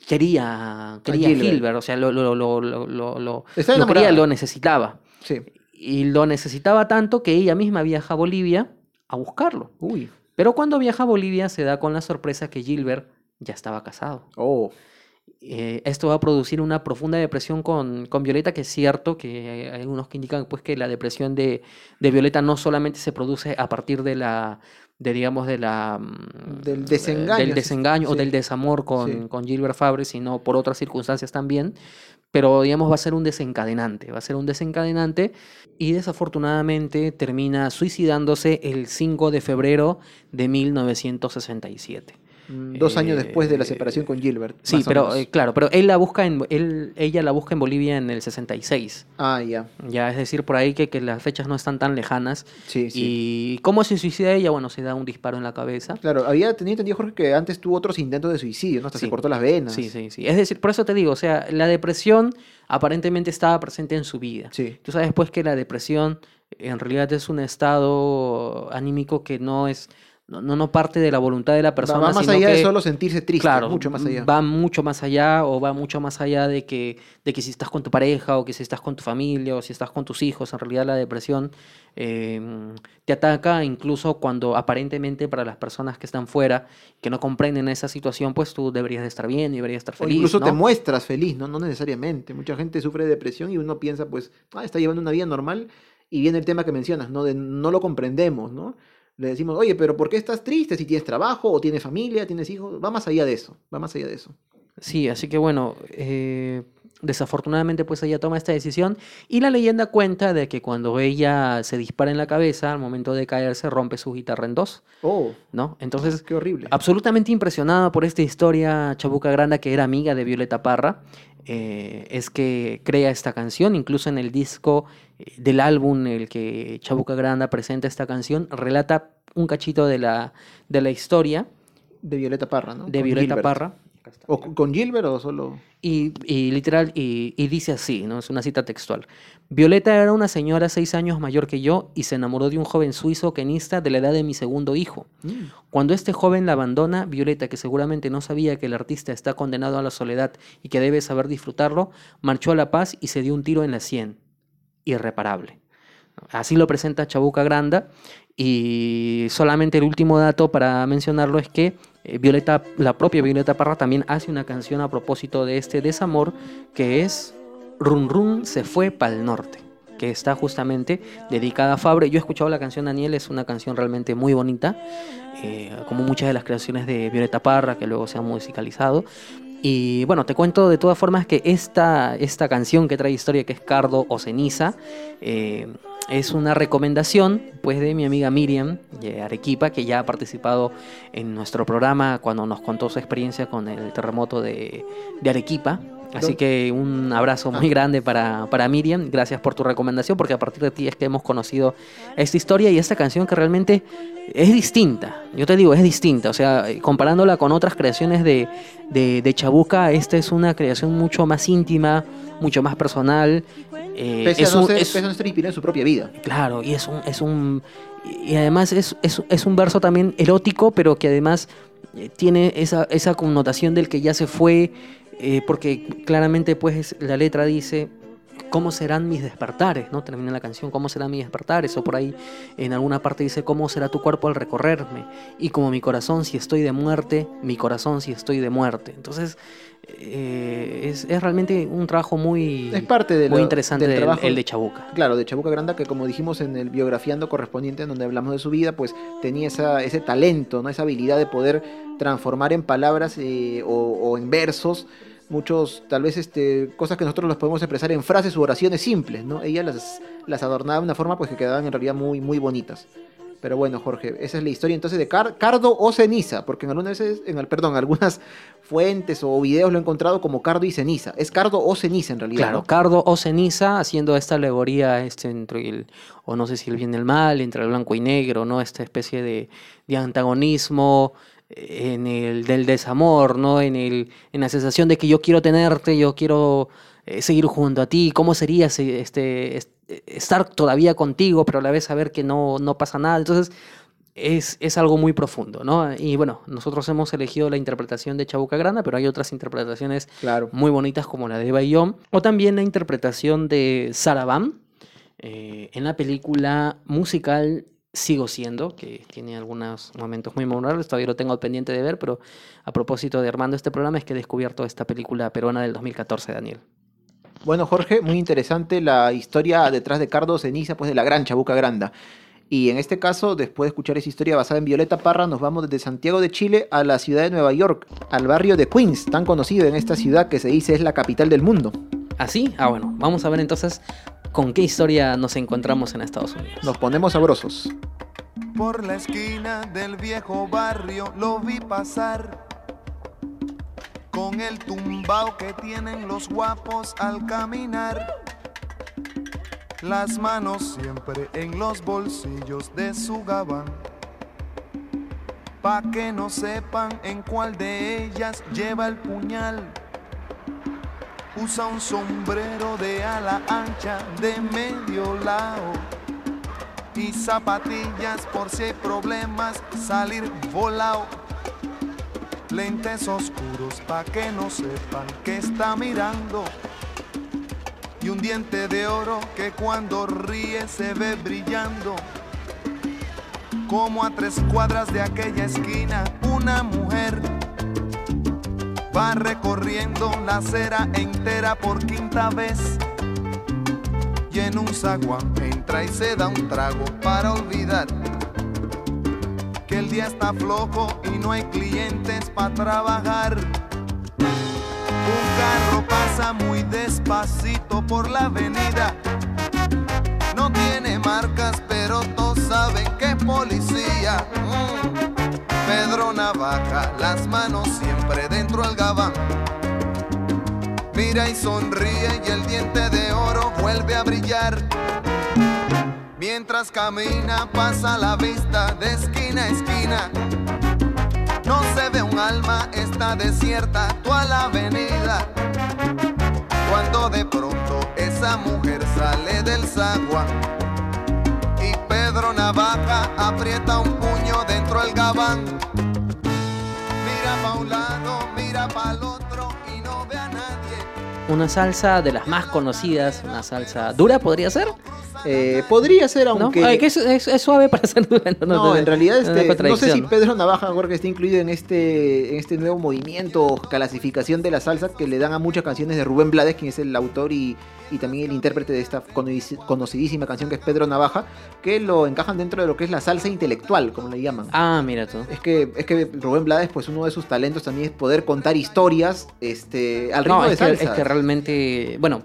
quería, quería a Gilbert. Gilbert, o sea, lo, lo, lo, lo, lo, lo- Está lo quería, lo necesitaba. Sí. Y lo necesitaba tanto que ella misma viaja a Bolivia a buscarlo. Uy. Pero cuando viaja a Bolivia se da con la sorpresa que Gilbert ya estaba casado. Oh. Eh, esto va a producir una profunda depresión con, con Violeta, que es cierto que hay algunos que indican pues, que la depresión de, de Violeta no solamente se produce a partir de la, de, digamos, de la, mm, Del desengaño, del sí, desengaño o del desamor con, Sí. con Gilbert Fabre, sino por otras circunstancias también. Pero, digamos, va a ser un desencadenante, va a ser un desencadenante y desafortunadamente termina suicidándose el 5 de febrero de 1967. Mm, Dos años después de la Eh, separación con Gilbert. Sí, pero eh, claro, pero él la busca en él, ella la busca en Bolivia en el 66. Ah, ya. Ya es decir, por ahí que, que las fechas no están tan lejanas. Sí, sí. ¿Y cómo se suicida ella? Bueno, se da un disparo en la cabeza. Claro, había tenido entendido, Jorge, que antes tuvo otros intentos de suicidio, ¿no? Hasta se cortó las venas. Sí, sí, sí. Es decir, por eso te digo, o sea, la depresión aparentemente estaba presente en su vida. Sí. Tú sabes pues que la depresión en realidad es un estado anímico que no es no, no no parte de la voluntad de la persona, va más sino allá de solo sentirse triste, Claro, mucho más allá. Va mucho más allá o va mucho más allá de que, de que si estás con tu pareja o que si estás con tu familia o si estás con tus hijos. En realidad la depresión eh, te ataca incluso cuando aparentemente para las personas que están fuera, que no comprenden esa situación, pues tú deberías de estar bien y deberías estar O feliz. incluso te muestras feliz, ¿no? No necesariamente. Mucha gente sufre de depresión y uno piensa, pues, ah, está llevando una vida normal. Y viene el tema que mencionas, ¿no? De no lo comprendemos, ¿no? Le decimos, oye, pero ¿por qué estás triste? Si tienes trabajo o tienes familia, tienes hijos. Va más allá de eso, va más allá de eso. Sí, así que bueno, eh, desafortunadamente pues ella toma esta decisión y la leyenda cuenta de que cuando ella se dispara en la cabeza, al momento de caerse rompe su guitarra en dos, Oh, ¿no? Entonces, qué horrible. absolutamente impresionada por esta historia, Chabuca Granda, que era amiga de Violeta Parra, eh, es que crea esta canción, incluso en el disco eh, del álbum en el que Chabuca Granda presenta esta canción, relata un cachito de la, de la historia De Violeta Parra, ¿no? de Con Violeta Gilbert. Parra. ¿O con- Gilbert o solo...? Y, y literal, y, y dice así, ¿no? Es una cita textual. Violeta era una señora seis años mayor que yo y se enamoró de un joven suizo kenista de la edad de mi segundo hijo. Mm. Cuando este joven la abandona, Violeta, que seguramente no sabía que el artista está condenado a la soledad y que debe saber disfrutarlo, marchó a La Paz y se dio un tiro en la sien. Irreparable. Así lo presenta Chabuca Granda. Y solamente el último dato para mencionarlo es que Violeta, la propia Violeta Parra también hace una canción a propósito de este desamor que es Run Run se fue pa'l norte, que está justamente dedicada a Fabre. Yo he escuchado la canción Daniel, es una canción realmente muy bonita, eh, como muchas de las creaciones de Violeta Parra que luego se han musicalizado. Y bueno, te cuento de todas formas que esta, esta canción que trae historia, que es Cardo o Ceniza, eh, es una recomendación pues de mi amiga Miriam de Arequipa, que ya ha participado en nuestro programa cuando nos contó su experiencia con el terremoto de, de Arequipa. Así que un abrazo muy grande para, para Miriam. Gracias por tu recomendación, porque a partir de ti es que hemos conocido esta historia y esta canción que realmente es distinta. Yo te digo, es distinta. O sea, comparándola con otras creaciones de, de, de Chabuca, esta es una creación mucho más íntima, mucho más personal. Eh, Pese, es a no un- ser, es- pese a no estar inspirado en su propia vida. Claro, y es un, es un y además es, es, es un verso también erótico, pero que además eh, tiene esa, esa connotación del que ya se fue, eh, porque claramente pues la letra dice, ¿cómo serán mis despertares? ¿no? Termina la canción, ¿cómo serán mis despertares? O por ahí en alguna parte dice, ¿cómo será tu cuerpo al recorrerme? Y como mi corazón si estoy de muerte, mi corazón si estoy de muerte. Entonces, eh, es, es realmente un trabajo muy, Es parte de muy lo- interesante del del- trabajo. el de Chabuca. Claro, de Chabuca Granda, que como dijimos en el biografiando correspondiente, en donde hablamos de su vida, pues tenía esa, ese talento, ¿no? esa habilidad de poder transformar en palabras eh, o, o en versos muchos, tal vez, este, cosas que nosotros los podemos expresar en frases u oraciones simples, ¿no? Ella las, las adornaba de una forma pues que quedaban en realidad muy, muy bonitas. Pero bueno, Jorge, esa es la historia entonces de Car- Cardo o Ceniza, porque en algunas veces, en el, perdón, algunas fuentes o videos lo he encontrado como Cardo y Ceniza. Es Cardo o Ceniza en realidad. Claro, ¿no? Cardo o ceniza haciendo esta alegoría este, entre el, o no sé si el bien y el mal, entre el blanco y negro, ¿no? Esta especie de, de antagonismo en el del desamor, ¿no? En el, en la sensación de que yo quiero tenerte, yo quiero eh, seguir junto a ti, ¿cómo sería si, este, est- estar todavía contigo, pero a la vez saber que no, no pasa nada? Entonces, es, es algo muy profundo, ¿no? Y bueno, nosotros hemos elegido la interpretación de Chabuca Granda, pero hay otras interpretaciones Claro. muy bonitas como la de Bayón, o también la interpretación de Sarabam eh, en la película musical Sigo Siendo, que tiene algunos momentos muy memorables, todavía lo tengo pendiente de ver, pero a propósito de armando este programa es que he descubierto esta película peruana del 2014, Daniel. Bueno, Jorge, muy interesante la historia detrás de Cardo Ceniza, pues de la gran Chabuca Granda. Y en este caso, después de escuchar esa historia basada en Violeta Parra, nos vamos desde Santiago de Chile a la ciudad de Nueva York, al barrio de Queens, tan conocido en esta ciudad que se dice es la capital del mundo. ¿Así? Ah, bueno, vamos a ver entonces con qué historia nos encontramos en Estados Unidos. Nos ponemos sabrosos. Por la esquina del viejo barrio lo vi pasar con el tumbao que tienen los guapos al caminar. Las manos siempre en los bolsillos de su gabán. Pa' que no sepan en cuál de ellas lleva el puñal. Usa un sombrero de ala ancha de medio lado y zapatillas por si hay problemas, salir volado. Lentes oscuros pa' que no sepan que está mirando. Y un diente de oro que cuando ríe se ve brillando. Como a tres cuadras de aquella esquina, una mujer va recorriendo la acera entera por quinta vez y en un zaguán entra y se da un trago para olvidar que el día está flojo y no hay clientes para trabajar. Un carro pasa muy despacito por la avenida. No tiene marcas, pero todos saben que es policía. Mm. Pedro Navaja, las manos siempre dentro del gabán. Mira y sonríe y el diente de oro vuelve a brillar. Mientras camina pasa la vista de esquina a esquina. No se ve un alma, está desierta toda la avenida. Cuando de pronto esa mujer sale del zaguán y Pedro Navaja aprieta un puño dentro del gabán. Mira pa' un lado, mira pa' el otro y no ve a nadie. Una salsa de las más conocidas, una salsa dura podría ser, Eh, podría ser, ¿no? aunque... Ay, que es, es- es suave para ser dura. No, en realidad este, no sé si ¿no? Pedro Navaja Jorge está incluido en este, en este nuevo movimiento o clasificación de la salsa que le dan a muchas canciones de Rubén Blades, quien es el autor y, y también el intérprete de esta conoci- conocidísima canción que es Pedro Navaja, que lo encajan dentro de lo que es la salsa intelectual, como le llaman. Ah, mira tú. Es que, es que Rubén Blades, pues uno de sus talentos también es poder contar historias este, al ritmo No, de es que, salsa. es que realmente, bueno,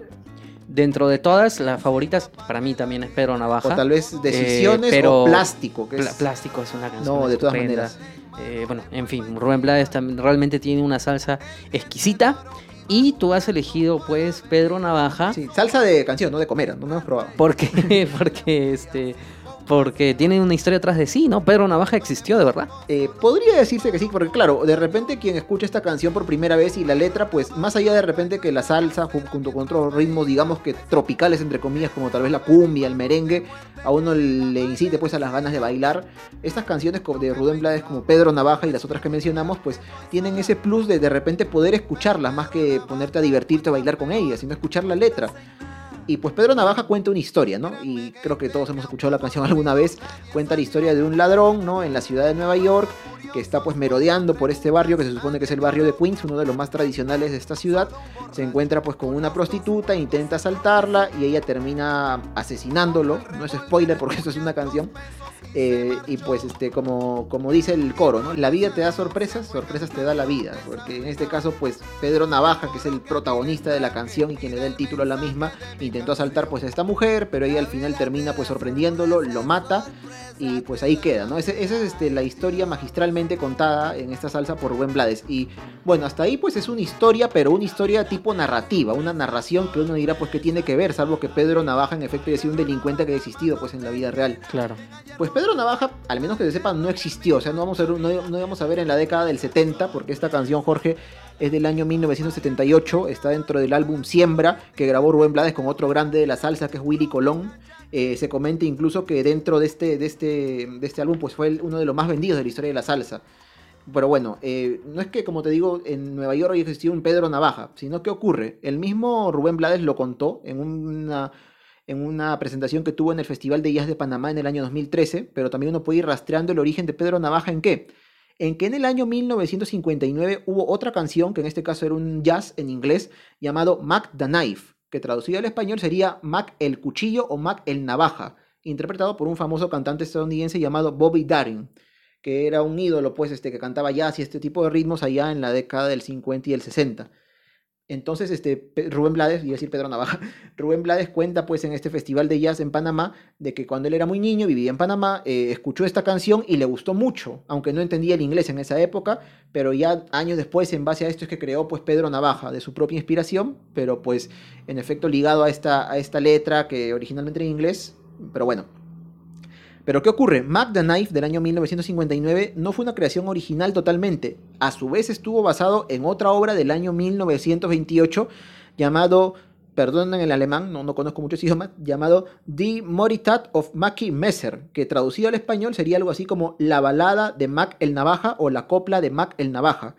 dentro de todas, las favoritas para mí también es Pedro Navaja. o tal vez Eh, decisiones pero o plástico. Que Plástico es una canción. No, de todas maneras. Eh, bueno, en fin, Rubén Blades también realmente tiene una salsa exquisita. Y tú has elegido, pues, Pedro Navaja. Sí, salsa de canción, no de comer, no lo hemos probado. Porque, porque, este, porque tiene una historia atrás de sí, ¿no? Pedro Navaja existió, de verdad. Eh, podría decirse que sí, porque claro, de repente quien escucha esta canción por primera vez y la letra, pues más allá de repente que la salsa ju- junto con otros ritmos, digamos que tropicales entre comillas, como tal vez la cumbia, el merengue, a uno le incite pues a las ganas de bailar. Estas canciones de Rubén Blades como Pedro Navaja y las otras que mencionamos, pues tienen ese plus de de repente poder escucharlas más que ponerte a divertirte a bailar con ellas, sino escuchar la letra. Y pues Pedro Navaja cuenta una historia, ¿no? Y creo que todos hemos escuchado la canción alguna vez. Cuenta la historia de un ladrón, ¿no? En la ciudad de Nueva York, que está pues merodeando por este barrio, que se supone que es el barrio de Queens, uno de los más tradicionales de esta ciudad. Se encuentra pues con una prostituta, intenta asaltarla y ella termina asesinándolo. No es spoiler porque esto es una canción. Eh, y pues este, como, como dice el coro, ¿no? La vida te da sorpresas, sorpresas te da la vida. Porque en este caso, pues, Pedro Navaja, que es el protagonista de la canción y quien le da el título a la misma, intentó asaltar pues a esta mujer, pero ella al final termina pues sorprendiéndolo, lo mata y pues ahí queda, ¿no? Esa es este, la historia magistralmente contada en esta salsa por Rubén Blades. Y bueno, hasta ahí pues es una historia, pero una historia tipo narrativa, una narración que uno dirá pues que tiene que ver, salvo que Pedro Navaja en efecto haya sido un delincuente que ha existido pues en la vida real. Claro. Pues Pedro Navaja, al menos que se sepa, no existió. O sea, no vamos a ver, no, no íbamos a ver en la década del 70, porque esta canción, Jorge, es del año 1978. Está dentro del álbum Siembra, que grabó Rubén Blades con otro grande de la salsa, que es Willy Colón. Eh, se comenta incluso que dentro de este, de este, de este álbum, pues fue uno de los más vendidos de la historia de la salsa. Pero bueno, eh, no es que, como te digo, en Nueva York existido un Pedro Navaja, sino que ocurre. El mismo Rubén Blades lo contó en una, en una presentación que tuvo en el Festival de Jazz de Panamá en el año 2013, pero también uno puede ir rastreando el origen de Pedro Navaja en qué. En que en el año 1959 hubo otra canción, que en este caso era un jazz en inglés, llamado Mac the Knife, que traducido al español sería Mac el cuchillo o Mac el navaja, interpretado por un famoso cantante estadounidense llamado Bobby Darin que era un ídolo, pues, este, que cantaba jazz y este tipo de ritmos allá en la década del 50 y el 60. Entonces, este, Rubén Blades, iba a decir Pedro Navaja, Rubén Blades cuenta, pues, en este festival de jazz en Panamá, de que cuando él era muy niño, vivía en Panamá, eh, escuchó esta canción y le gustó mucho, aunque no entendía el inglés en esa época, pero ya años después, en base a esto, es que creó, pues, Pedro Navaja, de su propia inspiración, pero, pues, en efecto, ligado a esta, a esta letra que originalmente era en inglés, pero bueno, pero ¿qué ocurre? Mac the Knife del año 1959 no fue una creación original totalmente. A su vez estuvo basado en otra obra del año 1928 llamado, perdonen el alemán, no, no conozco muchos idiomas, llamado Die Moritat of Mackie Messer, que traducido al español sería algo así como La balada de Mac el Navaja o La copla de Mac el Navaja.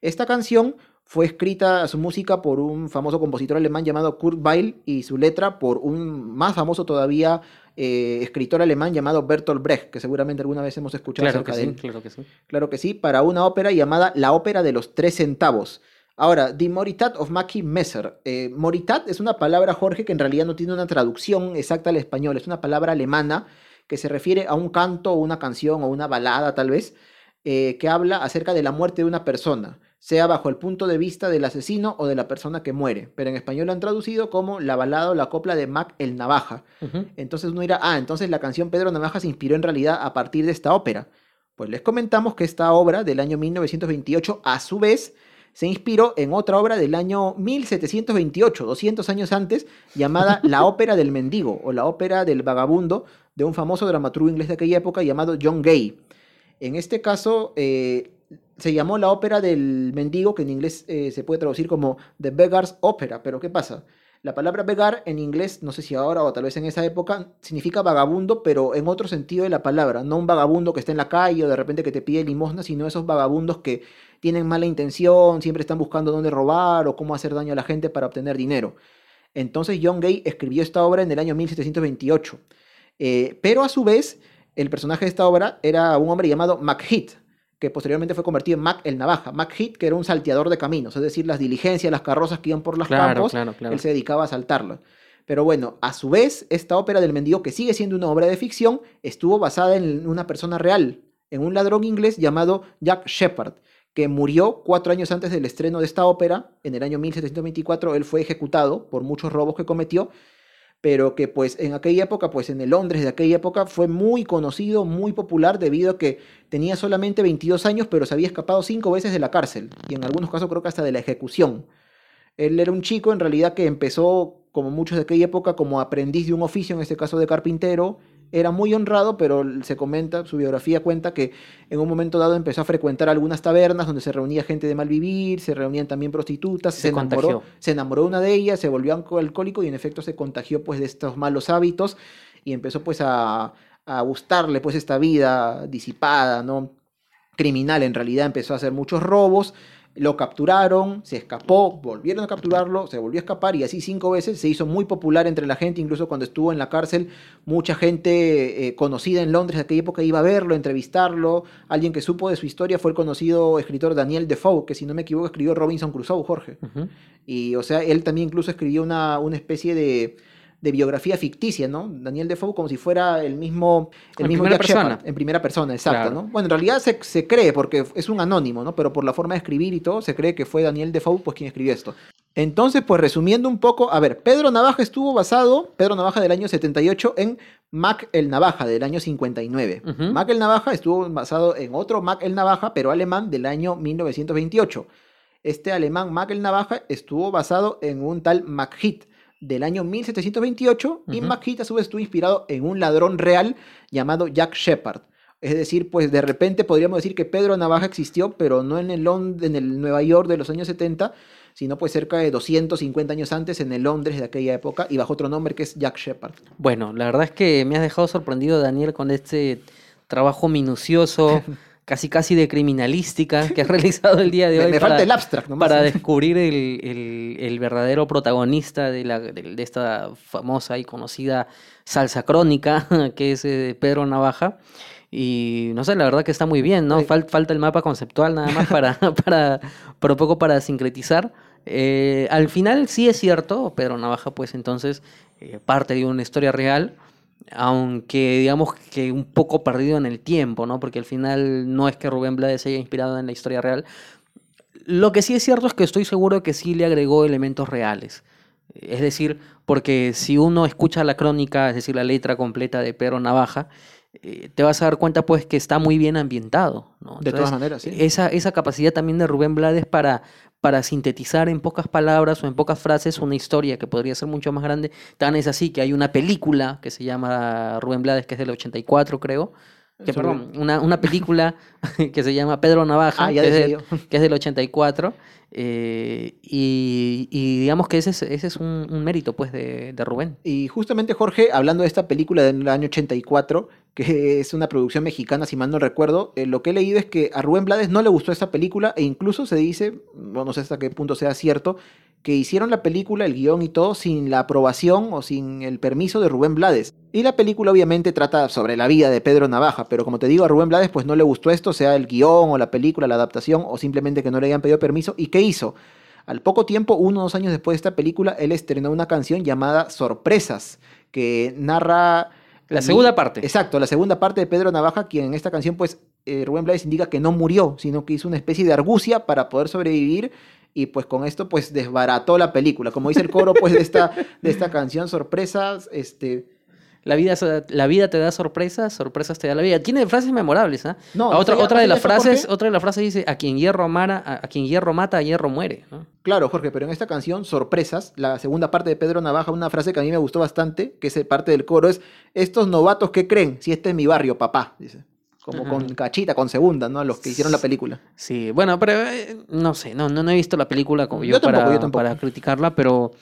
Esta canción fue escrita su música por un famoso compositor alemán llamado Kurt Weill y su letra por un más famoso todavía eh, escritor alemán llamado Bertolt Brecht, que seguramente alguna vez hemos escuchado Claro que acerca de sí, él. claro que sí. Claro que sí, para una ópera llamada La Ópera de los Tres Centavos. Ahora, Die Moritat of Mackie Messer. Eh, Moritat es una palabra, Jorge, que en realidad no tiene una traducción exacta al español. Es una palabra alemana que se refiere a un canto o una canción o una balada, tal vez, eh, que habla acerca de la muerte de una persona, sea bajo el punto de vista del asesino o de la persona que muere. Pero en español lo han traducido como la balada o la copla de Mac el Navaja. Entonces uno dirá, ah, entonces la canción Pedro Navaja se inspiró en realidad a partir de esta ópera. Pues les comentamos que esta obra del año 1928, a su vez, se inspiró en otra obra del año 1728, 200 años antes, llamada La Ópera del Mendigo o La Ópera del Vagabundo, de un famoso dramaturgo inglés de aquella época llamado John Gay. En este caso, eh, se llamó la ópera del mendigo, que en inglés eh, se puede traducir como The Beggar's Opera. Pero ¿qué pasa? La palabra beggar en inglés, no sé si ahora o tal vez en esa época, significa vagabundo, pero en otro sentido de la palabra. No un vagabundo que está en la calle o de repente que te pide limosna, sino esos vagabundos que tienen mala intención, siempre están buscando dónde robar o cómo hacer daño a la gente para obtener dinero. Entonces John Gay escribió esta obra en el año 1728. Eh, pero a su vez, el personaje de esta obra era un hombre llamado MacHeath, que posteriormente fue convertido en Mac el Navaja. MacHeath, que era un salteador de caminos, es decir, las diligencias, las carrozas que iban por los Claro, campos, claro, claro. él se dedicaba a saltarlas. Pero bueno, a su vez, esta ópera del mendigo, que sigue siendo una obra de ficción, estuvo basada en una persona real, en un ladrón inglés llamado Jack Shepard, que murió cuatro años antes del estreno de esta ópera. En el año 1724 él fue ejecutado por muchos robos que cometió, pero que pues en aquella época, pues en el Londres de aquella época fue muy conocido, muy popular debido a que tenía solamente 22 años, pero se había escapado cinco veces de la cárcel y en algunos casos creo que hasta de la ejecución. Él era un chico en realidad que empezó, como muchos de aquella época, como aprendiz de un oficio, en este caso de carpintero. Era muy honrado, pero se comenta, su biografía cuenta que en un momento dado empezó a frecuentar algunas tabernas donde se reunía gente de mal vivir, se reunían también prostitutas, Se se, enamoró, se enamoró de una de ellas, se volvió alco- alcohólico y en efecto se contagió pues de estos malos hábitos y empezó pues a, a gustarle pues esta vida disipada, ¿no? Criminal en realidad, empezó a hacer muchos robos Lo capturaron, se escapó, volvieron a capturarlo, se volvió a escapar y así cinco veces se hizo muy popular entre la gente, incluso cuando estuvo en la cárcel, mucha gente eh, conocida en Londres de aquella época iba a verlo, entrevistarlo. Alguien que supo de su historia fue el conocido escritor Daniel Defoe, que si no me equivoco escribió Robinson Crusoe, Jorge. Y o sea, él también incluso escribió una, una especie de, de biografía ficticia, ¿no? Daniel Defoe como si fuera el mismo, el En mismo primera Jack persona. Shepard, en primera persona, exacto, Claro. ¿no? Bueno, en realidad se, se cree, porque es un anónimo, ¿no? Pero por la forma de escribir y todo, se cree que fue Daniel Defoe pues quien escribió esto. Entonces, pues resumiendo un poco, a ver, Pedro Navaja estuvo basado, Pedro Navaja del año 78, en Mac el Navaja del año 59. Ujú. Mac el Navaja estuvo basado en otro Mac el Navaja, pero alemán del año 1928. Este alemán Mac el Navaja estuvo basado en un tal Mac-Hit del año 1728 y Ujú. Mac-Hit a su vez estuvo inspirado en un ladrón real llamado Jack Shepard. Es decir, pues de repente podríamos decir que Pedro Navaja existió, pero no en el, Lond- en el Nueva York de los años 70, sino pues cerca de 250 años antes en el Londres de aquella época y bajo otro nombre que es Jack Shepard. Bueno, la verdad es que me has dejado sorprendido, Daniel, con este trabajo minucioso, casi casi de criminalística que has realizado el día de hoy. me para- falta el abstract nomás. para ¿eh? descubrir el, el- el verdadero protagonista de, la, de, de esta famosa y conocida salsa crónica, que es eh, Pedro Navaja. Y no sé, la verdad que está muy bien, ¿no? Fal- falta el mapa conceptual nada más para, para, para un poco para sincretizar. Eh, al final sí es cierto, Pedro Navaja pues entonces eh, parte de una historia real, aunque digamos que un poco perdido en el tiempo, ¿no? Porque al final no es que Rubén Blades se haya inspirado en la historia real, lo que sí es cierto es que estoy seguro que sí le agregó elementos reales. Es decir, porque si uno escucha la crónica, es decir, la letra completa de Pedro Navaja, eh, te vas a dar cuenta pues que está muy bien ambientado. ¿no? De todas maneras, sí. Esa, esa capacidad también de Rubén Blades para, para sintetizar en pocas palabras o en pocas frases una historia que podría ser mucho más grande, tan es así que hay una película que se llama Rubén Blades, que es del 84 creo, que, perdón, una, una película que se llama Pedro Navaja, Ah, que, es del, que es del 84, eh, y, y digamos que ese es, ese es un, un mérito pues de, de Rubén. Y justamente Jorge, hablando de esta película del año 84, que es una producción mexicana, si mal no recuerdo, eh, lo que he leído es que a Rubén Blades no le gustó esta película e incluso se dice, bueno, no sé hasta qué punto sea cierto, que hicieron la película, el guion y todo sin la aprobación o sin el permiso de Rubén Blades. Y la película obviamente trata sobre la vida de Pedro Navaja, pero como te digo, a Rubén Blades pues no le gustó esto, sea el guion o la película, la adaptación o simplemente que no le hayan pedido permiso. ¿Y qué hizo? Al poco tiempo, uno o dos años después de esta película, él estrenó una canción llamada Sorpresas, que narra... La segunda parte. Exacto, la segunda parte de Pedro Navaja, quien en esta canción, pues, eh, Rubén Blades indica que no murió, sino que hizo una especie de argucia para poder sobrevivir y pues con esto, pues, desbarató la película. Como dice el coro, pues, de esta, de esta canción, Sorpresas, este... La vida, la vida te da sorpresas, sorpresas te da la vida. Tiene frases memorables, ¿ah? No, otra, ¿sabía- otra de las frases, otra de las frases dice, a quien hierro mara, a, a quien hierro mata, a hierro muere, ¿no? Claro, Jorge, pero en esta canción, Sorpresas, la segunda parte de Pedro Navaja, una frase que a mí me gustó bastante, que es parte del coro, es, estos novatos que creen, si este es mi barrio, papá, dice. Como con cachita, con segunda, ¿no? A los que hicieron la película. Sí, bueno, pero eh, no sé, no, no, no he visto la película como yo, Yo tampoco, para, yo tampoco. para criticarla, pero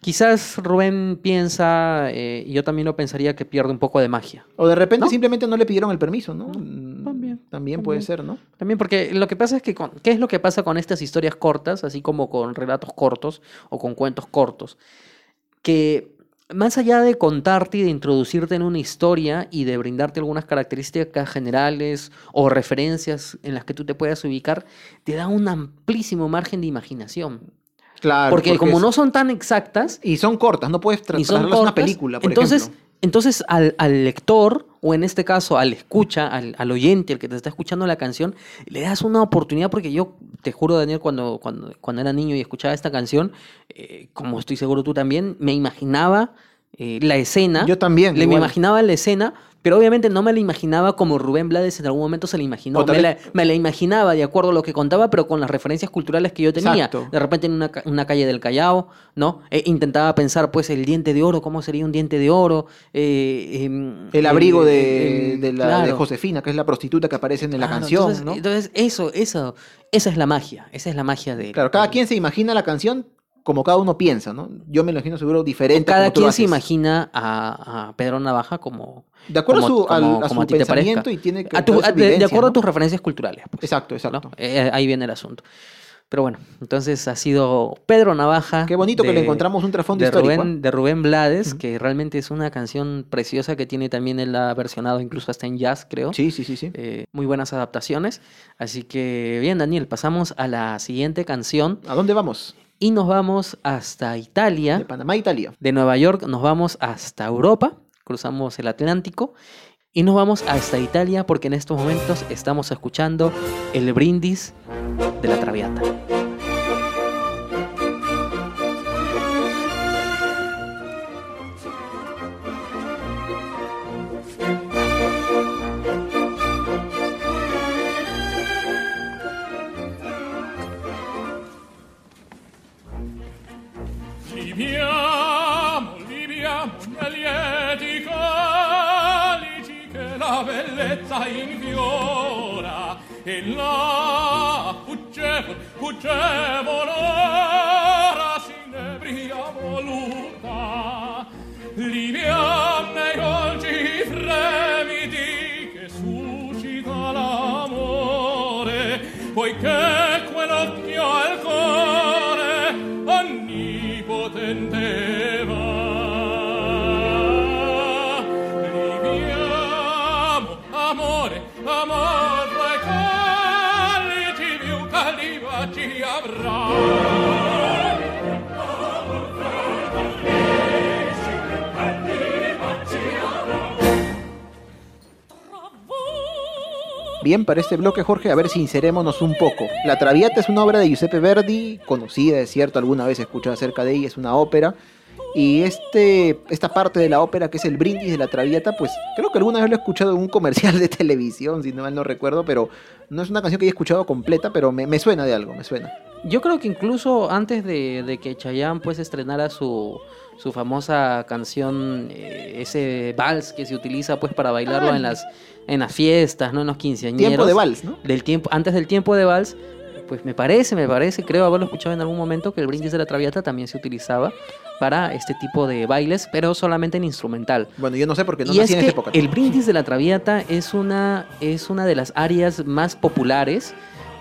quizás Rubén piensa, eh, y yo también lo pensaría, que pierde un poco de magia. O de repente ¿No? simplemente no le pidieron el permiso, ¿no? Mm, también, También puede también. ser, ¿no? También porque lo que pasa es que, con- ¿qué es lo que pasa con estas historias cortas, así como con relatos cortos o con cuentos cortos? Que más allá de contarte y de introducirte en una historia y de brindarte algunas características generales o referencias en las que tú te puedas ubicar, te da un amplísimo margen de imaginación. Claro. porque como es- no son tan exactas, Y son cortas, no puedes tratarlas una película, por entonces, ejemplo. Entonces al, al lector, o en este caso al escucha, al, al oyente, el que te está escuchando la canción, le das una oportunidad, porque yo te juro, Daniel, cuando, cuando, cuando era niño y escuchaba esta canción, eh, como estoy seguro tú también, me imaginaba eh, la escena. Yo también, Le me imaginaba la escena, pero obviamente no me la imaginaba como Rubén Blades en algún momento se la imaginó. Me la, me la imaginaba de acuerdo a lo que contaba, pero con las referencias culturales que yo tenía. Exacto. De repente en una, ca- una calle del Callao, ¿no? Eh, intentaba pensar, pues, el diente de oro, ¿cómo sería un diente de oro? Eh, em, El abrigo de, de la, de claro. Josefina, que es la prostituta que aparece en la Claro, canción, entonces, ¿no? Entonces, eso, eso, esa es la magia, esa es la magia de... Claro, cada quien se imagina la canción como cada uno piensa, ¿no? Yo me imagino seguro diferente. Cada como tú quien se imagina a, a Pedro Navaja como... De acuerdo como- a su, al- a como su ti pensamiento y tiene que A tu- su de, de acuerdo ¿no? a tus referencias culturales. pues, Exacto, ¿no? exacto. Eh, ahí viene el asunto. Pero bueno, entonces ha sido Pedro Navaja. Qué bonito que le encontramos un trasfondo de histórico. Rubén, ¿eh? de Rubén Blades, que realmente es una canción preciosa que tiene también él ha versionado incluso hasta en jazz, creo. Sí, sí, sí, sí. Eh, muy buenas adaptaciones. Así que bien, Daniel, pasamos a la siguiente canción ¿A dónde vamos? Y nos vamos hasta Italia. De Panamá a Italia. De Nueva York nos vamos hasta Europa, cruzamos el Atlántico y nos vamos hasta Italia porque en estos momentos estamos escuchando el brindis de la Traviata. Liviamo, liviamo gli lieti calici che la bellezza infiora. E la fuggevol, fuggevol Bien, para este bloque, Jorge, a ver, sincerémonos un poco. La Traviata es una obra de Giuseppe Verdi, conocida, es cierto, alguna vez he escuchado acerca de ella, es una ópera. Y este, esta parte de la ópera, que es el brindis de la Traviata, pues creo que alguna vez lo he escuchado en un comercial de televisión, si no mal no recuerdo, pero no es una canción que haya escuchado completa, pero me, me suena de algo, me suena. Yo creo que incluso antes de, de que Chayanne pues estrenara su, su famosa canción, eh, ese vals que se utiliza pues para bailarlo en las en las fiestas, ¿no? En los quinceañeros. Tiempo de vals, ¿no? Del tiempo, antes del tiempo de vals, pues me parece, me parece, creo haberlo escuchado en algún momento que el brindis de la traviata también se utilizaba para este tipo de bailes, pero solamente en instrumental. Bueno, yo no sé porque no y es nací en esa época. el brindis de la traviata es una, es una de las áreas más populares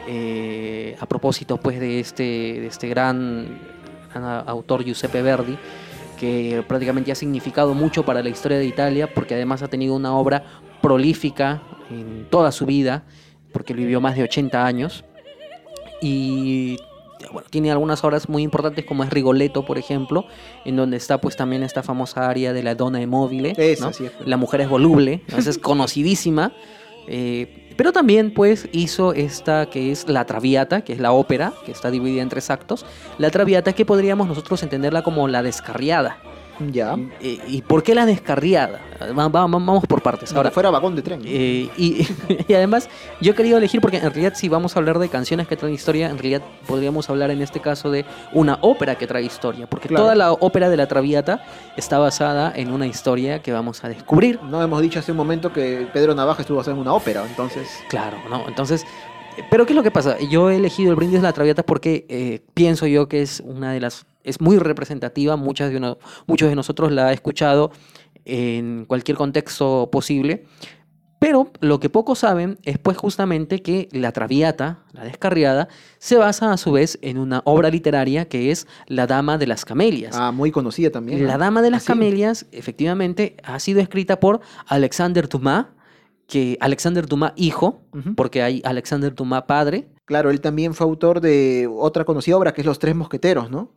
eh, a propósito pues de este, de este gran, gran autor Giuseppe Verdi que prácticamente ha significado mucho para la historia de Italia porque además ha tenido una obra prolífica en toda su vida porque vivió más de 80 años y bueno, tiene algunas obras muy importantes como es Rigoletto, por ejemplo, en donde está pues también esta famosa área de la mobile, Esa, ¿no? la mujer es voluble, ¿no? Es conocidísima, eh, pero también pues hizo esta que es la Traviata, que es la ópera, que está dividida en tres actos, la Traviata que podríamos nosotros entenderla como la descarriada. Ya. Eh, ¿Y por qué la descarriada? Va- va- vamos por partes. Ahora fuera vagón de tren. eh, y, y además, yo he querido elegir porque en realidad si vamos a hablar de canciones que traen historia, en realidad podríamos hablar en este caso de una ópera que trae historia, porque Claro. toda la ópera de la Traviata está basada en una historia que vamos a descubrir. No hemos dicho hace un momento que Pedro Navaja estuvo haciendo una ópera, entonces. Claro, ¿no? Entonces, eh, pero ¿qué es lo que pasa? Yo he elegido el brindis de la Traviata porque eh, pienso yo que es una de las, es muy representativa, muchas de uno- muchos de nosotros la ha escuchado en cualquier contexto posible, pero lo que pocos saben es pues justamente que la Traviata, la descarriada, se basa a su vez en una obra literaria que es La Dama de las Camelias. Ah, muy conocida también. La. Dama de las Ah. Camelias, efectivamente, ha sido escrita por Alexander Dumas, que Alexander Dumas hijo, porque hay Alexander Dumas padre, Claro, él también fue autor de otra conocida obra que es Los Tres Mosqueteros, ¿no?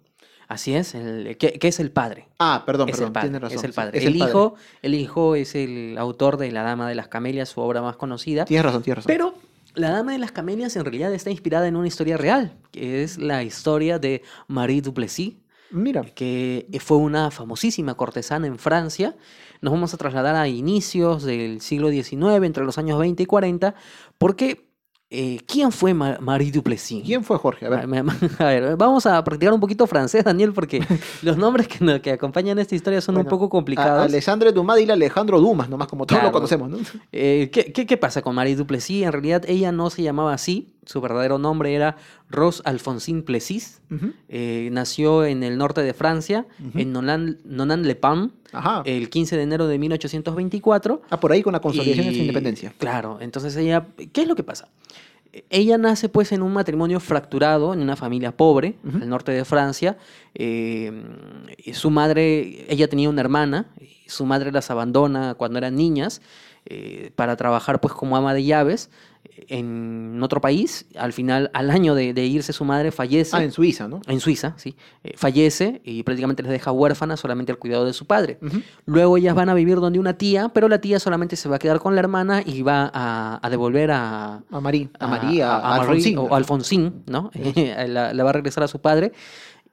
Así es, el, que, que es el padre. Ah, perdón, es perdón, el padre, tienes razón. es el padre. es el, padre. hijo, el hijo es el autor de La Dama de las Camelias, su obra más conocida. Tienes razón, tienes razón. Pero La Dama de las Camelias en realidad está inspirada en una historia real, que es la historia de Marie Duplessis, Mira, que fue una famosísima cortesana en Francia. Nos vamos a trasladar a inicios del siglo XIX, entre los años 20 y 40, porque eh, ¿quién fue Ma- Marie Duplessis? ¿quién fue Jorge? A ver. Ma- A ver, vamos a practicar un poquito francés, Daniel, porque los nombres que, no- que acompañan esta historia son un poco A- complicados. Alessandre Dumas y Alejandro Dumas, nomás como todos Claro. lo conocemos, ¿no? Eh, ¿qué, qué, qué pasa con Marie Duplessis? En realidad ella no se llamaba así, su verdadero nombre era Rose Alphonsine Plessis. Eh, nació en el norte de Francia, en Nonan- Nonan-le-Pan, el 15 de enero de 1824. ah, por ahí con la consolidación de su independencia. Claro, entonces ella, ¿qué es lo que pasa? ella nace pues en un matrimonio fracturado, en una familia pobre, Ujú. al norte de Francia. Eh, su madre, ella tenía una hermana, su madre las abandona cuando eran niñas eh, para trabajar pues como ama de llaves en otro país. Al final, al año de, de irse su madre, fallece. Ah, en Suiza, ¿no? En Suiza, sí. Eh, fallece y prácticamente les deja huérfana solamente al cuidado de su padre. Luego ellas van a vivir donde una tía, pero la tía solamente se va a quedar con la hermana y va a, a devolver a, A, Marí, a María, a, a Marie Alfonsín. o Alfonsín, ¿no? la, la va a regresar a su padre.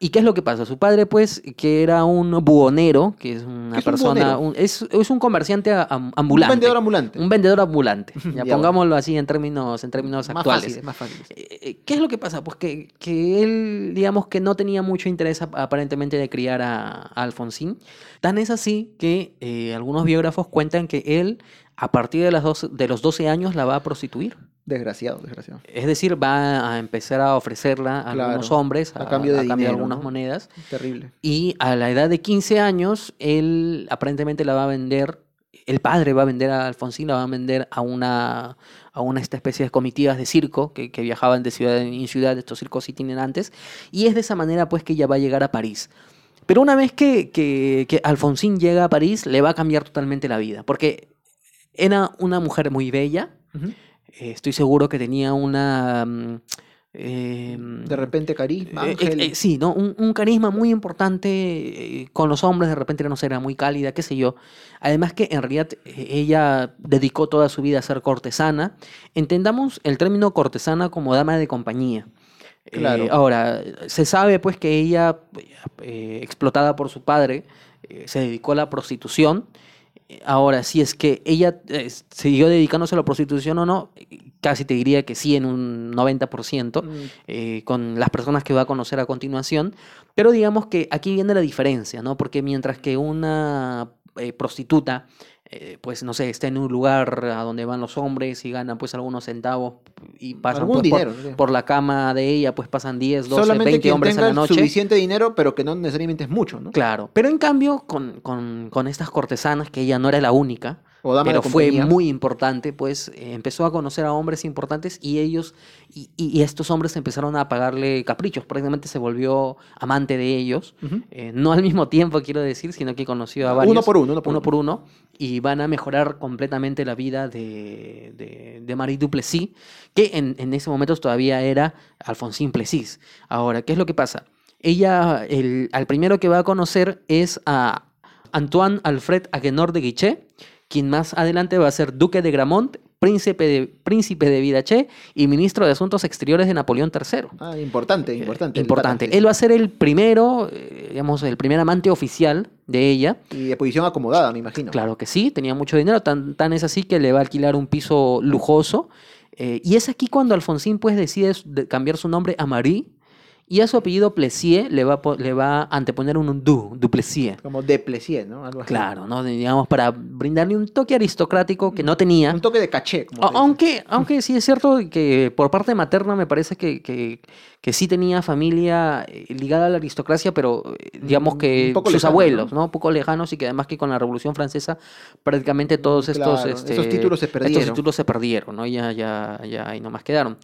¿Y qué es lo que pasa? Su padre, pues, que era un buhonero, que es una ¿Qué es un persona, un- es, es un comerciante a- am- Un ambulante. vendedor ambulante. Un vendedor ambulante. Ya, pongámoslo así en términos, en términos más actuales. fácil, más fácil. Eh, eh, ¿Qué es lo que pasa? Pues que, que él, digamos que no tenía mucho interés ap- aparentemente de criar a, a Alfonsín. Tan es así que eh, algunos biógrafos cuentan que él, a partir de, las de los 12 años, la va a prostituir. Desgraciado, desgraciado. Es decir, va a empezar a ofrecerla a Claro, algunos hombres a cambio de dinero, algunas ¿no? monedas. Terrible. Y a la edad de 15 años, él aparentemente la va a vender, el padre va a vender a Alfonsín, la va a vender a una, a una esta especie de comitivas de circo que, que viajaban de ciudad en ciudad, estos circos itinerantes, y es de esa manera pues que ella va a llegar a París. Pero una vez que, que, que Alfonsín llega a París, le va a cambiar totalmente la vida, porque era una mujer muy bella, Ujú. Eh, estoy seguro que tenía una... mm, em, De repente, carisma, eh, eh, ángel. eh, sí, ¿no? Un, un carisma muy importante eh, con los hombres, de repente no sé, era muy cálida, qué sé yo. Además que en realidad eh, ella dedicó toda su vida a ser cortesana. Entendamos el término cortesana como dama de compañía. Eh, Claro. ahora, se sabe pues que ella, eh, explotada por su padre, eh, se dedicó a la prostitución. Ahora, si es que ella eh, siguió dedicándose a la prostitución o no, casi te diría que sí en un 90% Mm, eh, con las personas que va a conocer a continuación. Pero digamos que aquí viene la diferencia, ¿no? Porque mientras que una eh, prostituta, eh, pues no sé, está en un lugar a donde van los hombres y ganan pues algunos centavos y pasan pues, por- dinero, sí. por, la cama de ella, pues pasan 10, 12, Solamente 20 quien hombres tenga en la noche. suficiente dinero, pero que no necesariamente es mucho, ¿no? Claro, pero en cambio con, con- con estas cortesanas, que ella no era la única, pero fue muy importante, pues eh, empezó a conocer a hombres importantes y ellos, y, y- estos hombres empezaron a pagarle caprichos, prácticamente se volvió amante de ellos, Ujú. eh, no al mismo tiempo quiero decir, sino que conoció a varios. Uno por uno, uno por uno uno. por uno, y van a mejorar completamente la vida de, de, de Marie Duplessis, que en, en ese momento todavía era Alfonsín Plessis. Ahora, ¿qué es lo que pasa? Ella, el, al primero que va a conocer es a Antoine Alfred Aguenor de Guichet, quien más adelante va a ser duque de Gramont, príncipe de, príncipe de Vidaché y ministro de Asuntos Exteriores de Napoleón III. Ah, importante, importante. el Importante. sí. Él va a ser el primero, eh, digamos, el primer amante oficial de ella. Y de posición acomodada, me imagino. Claro que sí, tenía mucho dinero, tan, tan es así que le va a alquilar un piso lujoso. eh, y es aquí cuando Alfonsín pues decide cambiar su nombre a Marie y a su apellido Plessier le va, le va a anteponer un du, Duplessier. Como de Plessier, ¿no? Algo así. Claro, ¿no? digamos, para brindarle un toque aristocrático que no tenía. Un toque de caché. Como. Aunque, aunque sí es cierto que por parte materna me parece que, que, que sí tenía familia eh, ligada a la aristocracia, pero eh, digamos Mm, que sus lejano, abuelos, ¿no? Un poco lejanos y que además que con la Revolución Francesa prácticamente todos estos, Claro, este, esos títulos se estos perdieron. títulos se perdieron, ¿no? Ya, ya, ya ahí nomás quedaron.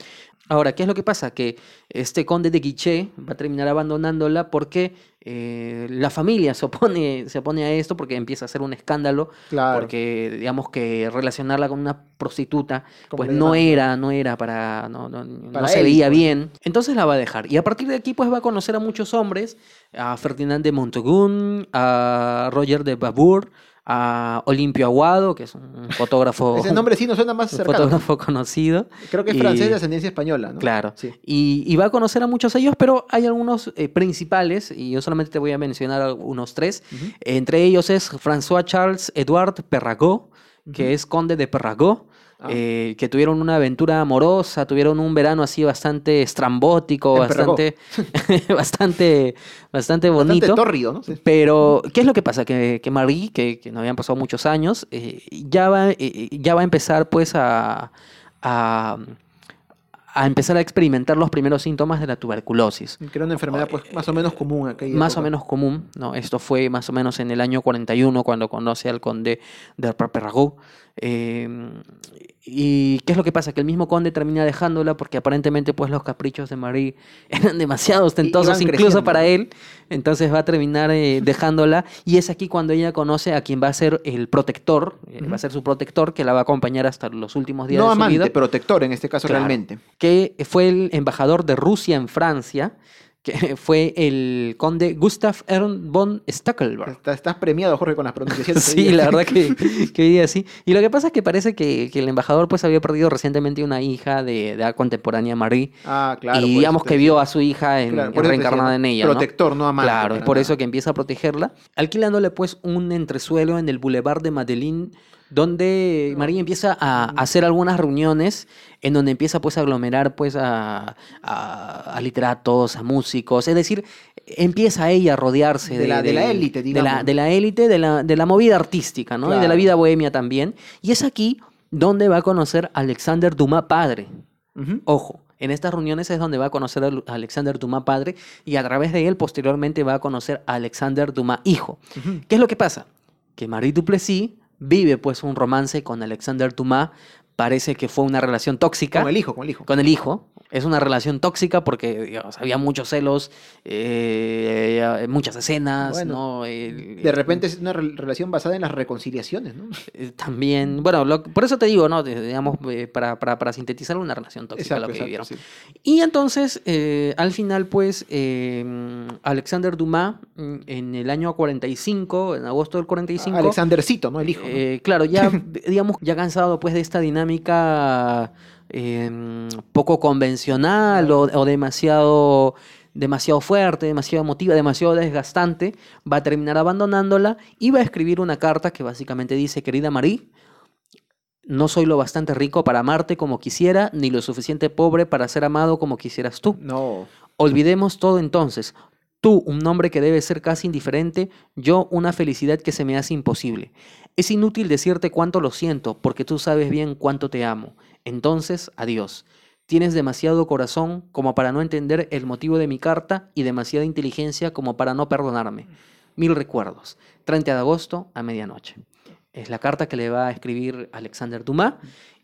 Ahora, ¿qué es lo que pasa? Que este conde de Guichet va a terminar abandonándola porque eh, la familia se opone, se opone a esto porque empieza a ser un escándalo Claro. porque digamos que relacionarla con una prostituta pues no era no era para no, no, no se veía pues. bien entonces la va a dejar y a partir de aquí pues va a conocer a muchos hombres a Ferdinand de Montagun a Roger de Babur a Olimpio Aguado que es un fotógrafo Ese nombre sí nos suena más cercano. fotógrafo conocido Creo que es y- francés de ascendencia española, ¿no? Claro. Sí. Y, y va a conocer a muchos de ellos, pero hay algunos eh, principales, y yo solamente te voy a mencionar unos tres. Entre ellos es François Charles Edouard Perragot, que es conde de Perragot, Ah. eh, que tuvieron una aventura amorosa, tuvieron un verano así bastante estrambótico, bastante, bastante, bastante bonito. Bastante tórrido, ¿no? Sí. Pero, ¿qué es lo que pasa? Que, que Marie, que, que no habían pasado muchos años, eh, ya, va, eh, ya va a empezar pues a, a, a empezar a experimentar los primeros síntomas de la tuberculosis. Que era una enfermedad pues, más o menos común aquella Más o época. menos común, ¿no? Esto fue más o menos en el año 41 cuando conoce al conde de Perragot. Eh, ¿Y qué es lo que pasa? Que el mismo conde termina dejándola porque aparentemente pues los caprichos de Marie eran demasiado ostentosos incluso creciendo, para él. Entonces va a terminar eh, dejándola y es aquí cuando ella conoce a quien va a ser el protector, eh, va a ser su protector que la va a acompañar hasta los últimos días No de su amante, vida protector en este caso Claro. realmente. que fue el embajador de Rusia en Francia, que fue el conde Gustav Ernst von Stackelberg. Estás, premiado, Jorge, con las pronunciaciones. Sí, la verdad que, que hoy día sí. Y lo que pasa es que parece que, que el embajador pues había perdido recientemente una hija de, de edad contemporánea, Marie. Ah, claro. y digamos que vio a su hija en, Claro, reencarnada ¿no? en ella. ¿no? Protector, no amante. Claro, es por nada. eso que empieza a protegerla, alquilándole pues un entresuelo en el Boulevard de Madeline, donde María empieza a hacer algunas reuniones en donde empieza pues a aglomerar pues a, a- a literatos, a músicos, es decir, empieza ella a rodearse De la- de la élite, de la-. De la élite, de la, de la movida artística, ¿no? Y de la vida bohemia también. Y es aquí donde va a conocer a Alexander Dumas padre. Ojo, en estas reuniones es donde va a conocer a Alexander Dumas padre y a través de él posteriormente va a conocer a Alexander Dumas hijo. ¿Qué es lo que pasa? Que Marie Duplessis vive pues un romance con Alexander Dumas, parece que fue una relación tóxica Con el hijo, con el hijo. con el hijo. Es una relación tóxica porque digamos, había muchos celos, eh, muchas escenas, Bueno, ¿no? El- De repente es una re- relación basada en las reconciliaciones, ¿no? eh, También, bueno, lo- por eso te digo, ¿no? Digamos, eh, para, para, para sintetizar una relación tóxica lo que vivieron. sí. Y entonces, eh, al final, pues, eh, Alexander Dumas, mm, en el año 45, en agosto del 45, Alexandercito, ¿no? El hijo. ¿no? eh, claro, ya, digamos, ya cansado pues de esta dinámica eh, poco convencional o, o demasiado, demasiado fuerte, demasiado emotiva, demasiado desgastante, va a terminar abandonándola y va a escribir una carta que básicamente dice, querida Marie, no soy lo bastante rico para amarte como quisiera, ni lo suficiente pobre para ser amado como quisieras tú. No. Olvidemos todo entonces. Tú, un hombre que debe ser casi indiferente, yo, una felicidad que se me hace imposible. Es inútil decirte cuánto lo siento, porque tú sabes bien cuánto te amo. Entonces, adiós. Tienes demasiado corazón como para no entender el motivo de mi carta y demasiada inteligencia como para no perdonarme. Mil recuerdos. 30 de agosto a medianoche. Es la carta que le va a escribir Alexander Dumas.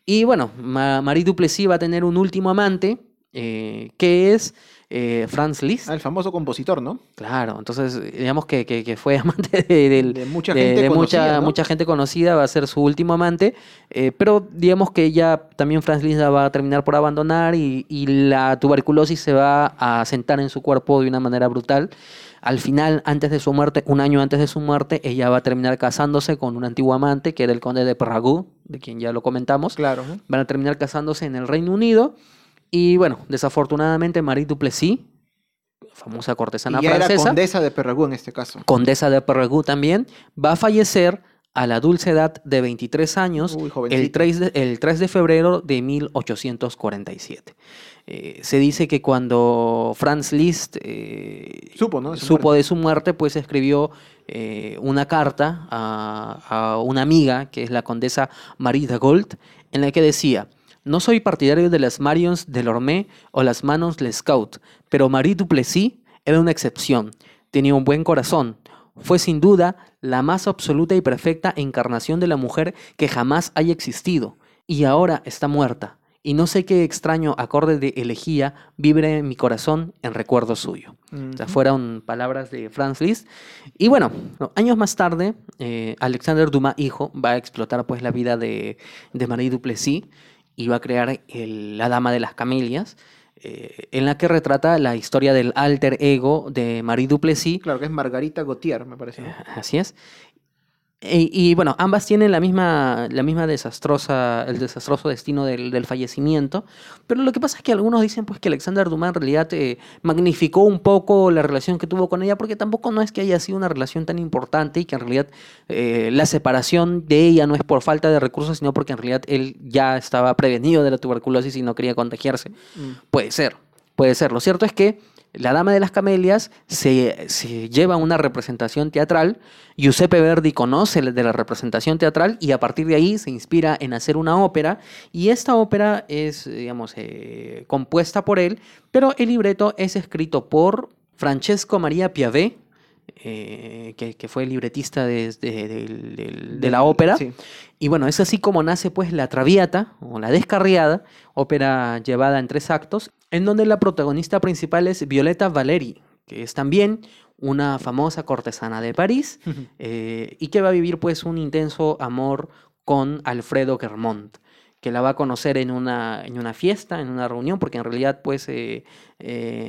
Y bueno, Ma- Marie Duplessis va a tener un último amante, eh, que es eh, Franz Liszt. Ah, el famoso compositor, ¿no? Claro, entonces digamos que, que- que fue amante de, mucha de- gente conocida, mucha, ¿no? mucha gente conocida, va a ser su último amante, eh, pero digamos que ya también Franz Liszt la va a terminar por abandonar y, y la tuberculosis se va a sentar en su cuerpo de una manera brutal. Al final, antes de su muerte, un año antes de su muerte, ella va a terminar casándose con un antiguo amante, que era el conde de Perragu, de quien ya lo comentamos Claro. van a terminar casándose en el Reino Unido. Y bueno, desafortunadamente Marie Duplessis, famosa cortesana Y ya era francesa, condesa de Perragú en este caso. condesa de Perregú también, va a fallecer a la dulce edad de 23 años Uy, el jovencita. 3, de, el 3 de febrero de 1847. Eh, se dice que cuando Franz Liszt eh, Supo, ¿no? de su supo muerte. de su muerte, pues escribió eh, una carta a, a una amiga, que es la condesa Marie de Gold, en la que decía, no soy partidario de las Marions de Lormé o las Manos Lescaut, pero Marie Duplessis era una excepción, tenía un buen corazón, fue sin duda la más absoluta y perfecta encarnación de la mujer que jamás haya existido, y ahora está muerta, y no sé qué extraño acorde de elegía vibre en mi corazón en recuerdo suyo. O sea, fueron palabras de Franz Liszt. Y bueno, no, años más tarde, eh, Alexander Dumas, hijo, va a explotar pues la vida de, de Marie Duplessis va a crear el- La Dama de las Camelias, eh, en la que retrata la historia del alter ego de Marie Duplessis. Claro, que es Margarita Gautier, me parece. ¿no? Así es. Y, y, bueno, ambas tienen la misma, la misma desastrosa, el desastroso destino del, del fallecimiento. Pero lo que pasa es que algunos dicen pues que Alexander Dumas en realidad eh, magnificó un poco la relación que tuvo con ella, porque tampoco no es que haya sido una relación tan importante y que en realidad eh, la separación de ella no es por falta de recursos, sino porque en realidad él ya estaba prevenido de la tuberculosis y no quería contagiarse. Mm. Puede ser, puede ser. Lo cierto es que la Dama de las Camelias se, lleva una representación teatral. Giuseppe Verdi conoce de la representación teatral y a partir de ahí se inspira en hacer una ópera. Y esta ópera es, digamos, eh, compuesta por él, pero el libreto es escrito por Francesco Maria Piavet, eh, que, que fue libretista de, la ópera. Sí. Y bueno, es así como nace pues La Traviata o La Descarriada, ópera llevada en tres actos, en donde la protagonista principal es Violeta Valeri, que es también una famosa cortesana de París eh, y que va a vivir pues un intenso amor con Alfredo Germont que la va a conocer en una, en una fiesta, en una reunión, porque en realidad pues eh,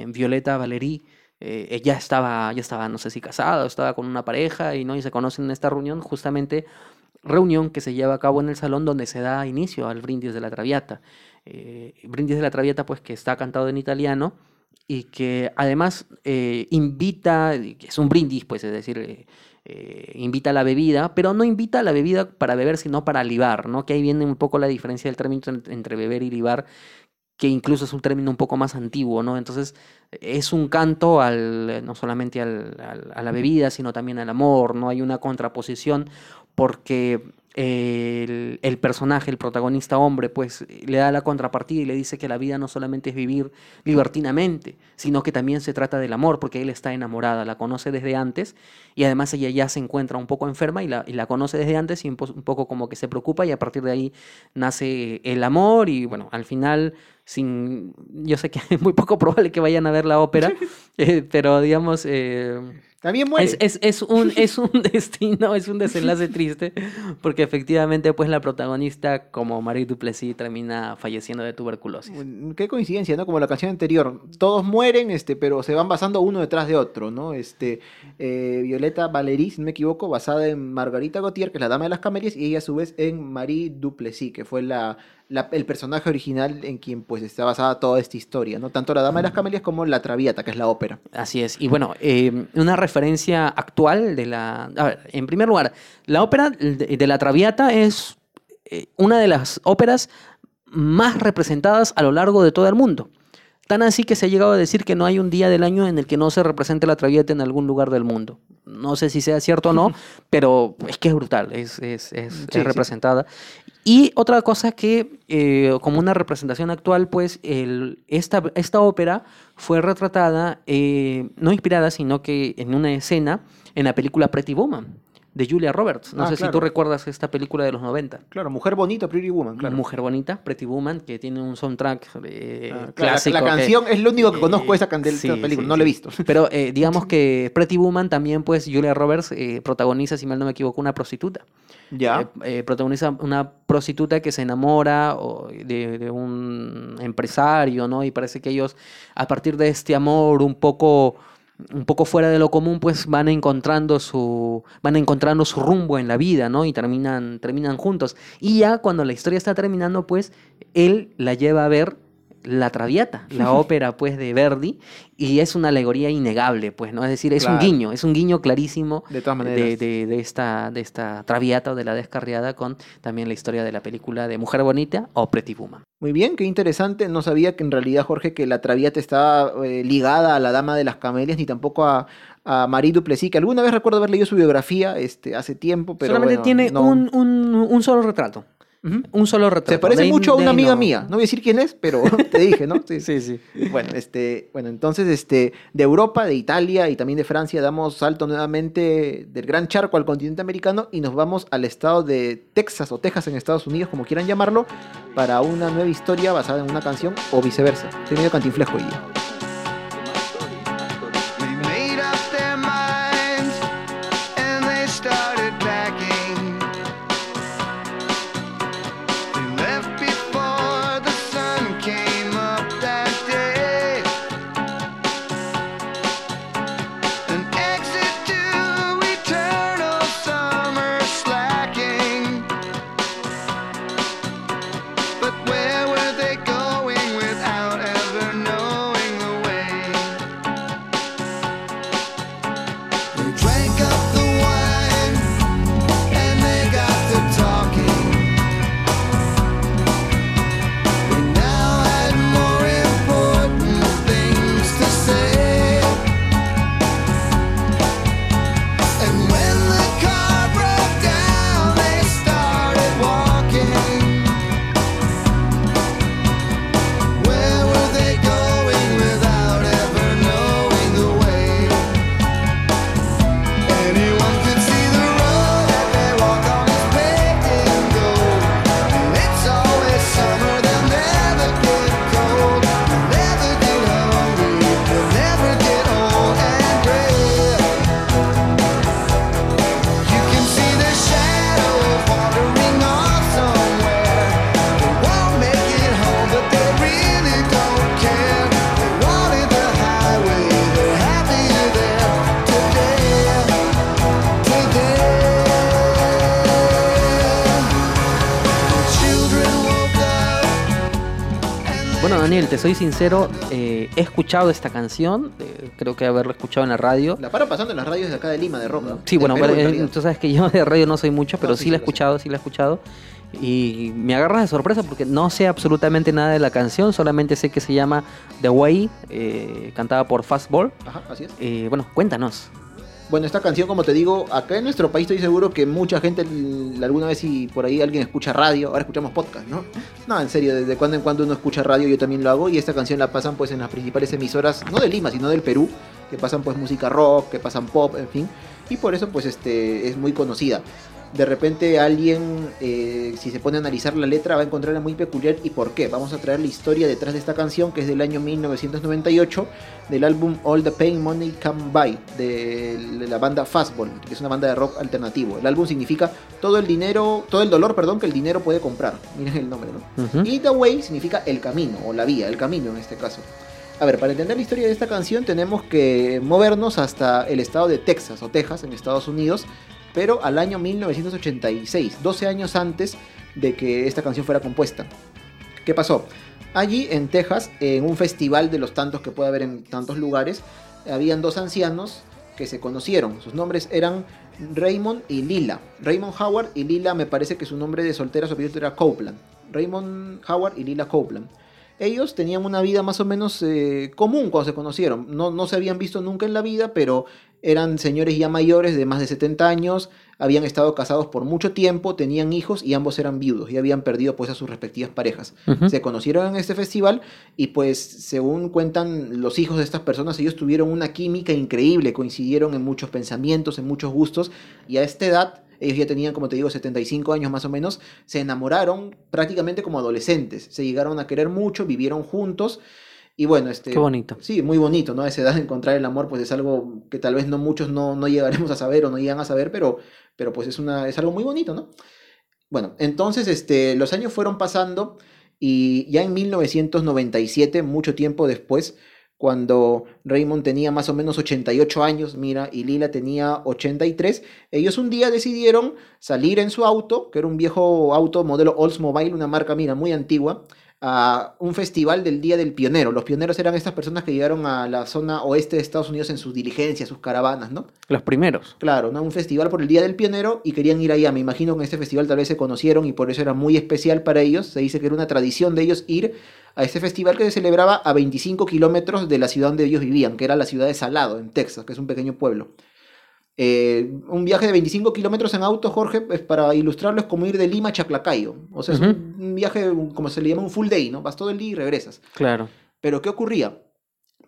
Violeta Valeri eh, ella estaba, ya estaba, no sé si casada o estaba con una pareja y no y se conocen en esta reunión, justamente reunión que se lleva a cabo en el salón donde se da inicio al brindis de la Traviata. Eh, brindis de la Traviata, pues que está cantado en italiano y que además eh, invita, es un brindis, pues es decir, eh, eh, invita a la bebida, pero no invita a la bebida para beber, sino para libar, ¿no? Que ahí viene un poco la diferencia del término en- entre beber y libar, que incluso es un término un poco más antiguo, ¿no? Entonces es un canto al, no solamente al- al- a la bebida, sino también al amor, ¿no? Hay una contraposición porque el, el personaje, el protagonista hombre, pues le da la contrapartida y le dice que la vida no solamente es vivir libertinamente, sino que también se trata del amor, porque él está enamorada, la conoce desde antes y además ella ya se encuentra un poco enferma y la, y la conoce desde antes y un, po- un poco como que se preocupa y a partir de ahí nace el amor y bueno, al final sin yo sé que es muy poco probable que vayan a ver la ópera, eh, pero digamos eh, También muere. es, es- es un, es un destino, es un desenlace triste, porque efectivamente, pues la protagonista, como Marie Duplessis, termina falleciendo de tuberculosis. Qué coincidencia, ¿no? Como la canción anterior. Todos mueren, este, pero se van basando uno detrás de otro, ¿no? Este, eh, Violeta Valery, si no me equivoco, basada en Margarita Gautier, que es la dama de las camelias, y ella a su vez en Marie Duplessis, que fue la, la- el personaje original en quien pues está basada toda esta historia, ¿no? Tanto la dama de las camelias como la Traviata, que es la ópera. Así es. Y bueno, eh, una referencia actual de la... A ver, en primer lugar, la ópera de, la Traviata es eh, una de las óperas más representadas a lo largo de todo el mundo. Tan así que se ha llegado a decir que no hay un día del año en el que no se represente la Traviata en algún lugar del mundo. No sé si sea cierto o no, pero es que es brutal, es, es, es- Sí, es sí. Y otra cosa que, eh, como una representación actual, pues el, esta, esta ópera fue retratada, eh, no inspirada, sino que en una escena en la película Pretty Woman de Julia Roberts. No Ah, sé si tú recuerdas esta película de los 90. Claro, Mujer Bonita, Pretty Woman, claro. Mujer Bonita, Pretty Woman, que tiene un soundtrack eh, Ah, claro, la- clásico. la, canción es lo único que conozco de esa, Sí, esta película, sí, no la he sí. visto. Pero eh, digamos que Pretty Woman también, pues Julia Roberts eh, protagoniza, si mal no me equivoco, una prostituta. Ya. Eh, eh, protagoniza una prostituta que se enamora de, de un empresario, ¿no? Y parece que ellos, a partir de este amor un poco, un poco fuera de lo común, pues van encontrando su, van encontrando su rumbo en la vida, ¿no? Y terminan, terminan juntos. Y ya cuando la historia está terminando, pues él la lleva a ver La Traviata, la ópera pues de Verdi, y es una alegoría innegable, pues, ¿no? Es decir, es Claro. un guiño, es un guiño clarísimo De todas de, maneras. de- de esta, de esta Traviata o de la Descarriada con también la historia de la película de Mujer Bonita o Pretty Woman. Muy bien, qué interesante. No sabía que en realidad, Jorge, que la Traviata estaba eh, ligada a la Dama de las Camelias, ni tampoco a, a Marie Duplessis, que alguna vez recuerdo haber leído su biografía este, hace tiempo, pero Solamente bueno, tiene no. un, un- un solo retrato. Un solo retrato. Se parece De mucho a una amiga no. mía. No voy a decir quién es, pero te dije, ¿no? Sí, Sí, sí. Bueno, este, bueno, entonces este, de Europa, de Italia y también de Francia damos salto nuevamente del Gran Charco al continente americano y nos vamos al estado de Texas o Texas en Estados Unidos, como quieran llamarlo, para una nueva historia basada en una canción o viceversa. Estoy medio cantinflejo hoy día. Te soy sincero, eh, he escuchado esta canción, eh, creo que haberla escuchado en la radio. La paro pasando en las radios de acá de Lima, de rock, ¿no? Sí, De bueno, Perú, pero, eh, tú sabes que yo de radio no soy mucho, pero No, sí, sí, la he escuchado, sí la he escuchado. Y me agarras de sorpresa porque no sé absolutamente nada de la canción, solamente sé que se llama The Way, eh, cantada por Fastball. Ajá, así es. Bueno, cuéntanos. Bueno, esta canción, como te digo, acá en nuestro país estoy seguro que mucha gente alguna vez si por ahí alguien escucha radio, ahora escuchamos podcast, ¿no? No, en serio, desde cuando en cuando uno escucha radio, yo también lo hago y esta canción la pasan pues en las principales emisoras, no de Lima, sino del Perú, que pasan pues música rock, que pasan pop, en fin, y por eso pues este es muy conocida. De repente alguien, eh, si se pone a analizar la letra, va a encontrarla muy peculiar. ¿Y por qué? Vamos a traer la historia detrás de esta canción, que es del año 1998, del álbum All the Pain Money Come By, de la banda Fastball, que es una banda de rock alternativo. El álbum significa todo el dinero, todo el dolor, perdón, que el dinero puede comprar. Miren el nombre, ¿no? Y The Way significa el camino, o la vía, el camino en este caso. A ver, para entender la historia de esta canción tenemos que movernos hasta el estado de Texas o Texas en Estados Unidos, pero al año 1986, 12 años antes de que esta canción fuera compuesta. ¿Qué pasó? Allí en Texas, en un festival de los tantos que puede haber en tantos lugares, habían dos ancianos que se conocieron. Sus nombres eran Raymond y Lila. Raymond Howard y Lila me parece que su nombre de soltera su era Copeland. Raymond Howard y Lila Copeland. Ellos tenían una vida más o menos eh, común cuando se conocieron. No, no se habían visto nunca en la vida, pero eran señores ya mayores de más de 70 años, habían estado casados por mucho tiempo, tenían hijos y ambos eran viudos y habían perdido pues a sus respectivas parejas. Se conocieron en este festival y pues según cuentan los hijos de estas personas, ellos tuvieron una química increíble, coincidieron en muchos pensamientos, en muchos gustos y a esta edad, ellos ya tenían como te digo 75 años más o menos, se enamoraron prácticamente como adolescentes, se llegaron a querer mucho, vivieron juntos y bueno, este... Qué bonito. Sí, muy bonito, ¿no? A esa edad encontrar el amor, pues es algo que tal vez no muchos no, no llegaremos a saber o no llegan a saber, pero, pero pues es, una, es algo muy bonito, ¿no? Bueno, entonces este, los años fueron pasando y ya en 1997, mucho tiempo después, cuando Raymond tenía más o menos 88 años, mira, y Lila tenía 83, ellos un día decidieron salir en su auto, que era un viejo auto modelo Oldsmobile, una marca, mira, muy antigua, a un festival del Día del Pionero. Los pioneros eran estas personas que llegaron a la zona oeste de Estados Unidos en sus diligencias, sus caravanas, ¿no? Los primeros. Claro, ¿no? Un festival por el Día del Pionero y querían ir allá. Me imagino que en este festival tal vez se conocieron y por eso era muy especial para ellos. Se dice que era una tradición de ellos ir a este festival que se celebraba a 25 kilómetros de la ciudad donde ellos vivían, que era la ciudad de Salado, en Texas, que es un pequeño pueblo. Eh, un viaje de 25 kilómetros en auto, Jorge, es para ilustrarlo, es como ir de Lima a Chaclacayo. O sea, es un, viaje, como se le llama, un full day, ¿no? Vas todo el día y regresas. Claro. Pero ¿qué ocurría?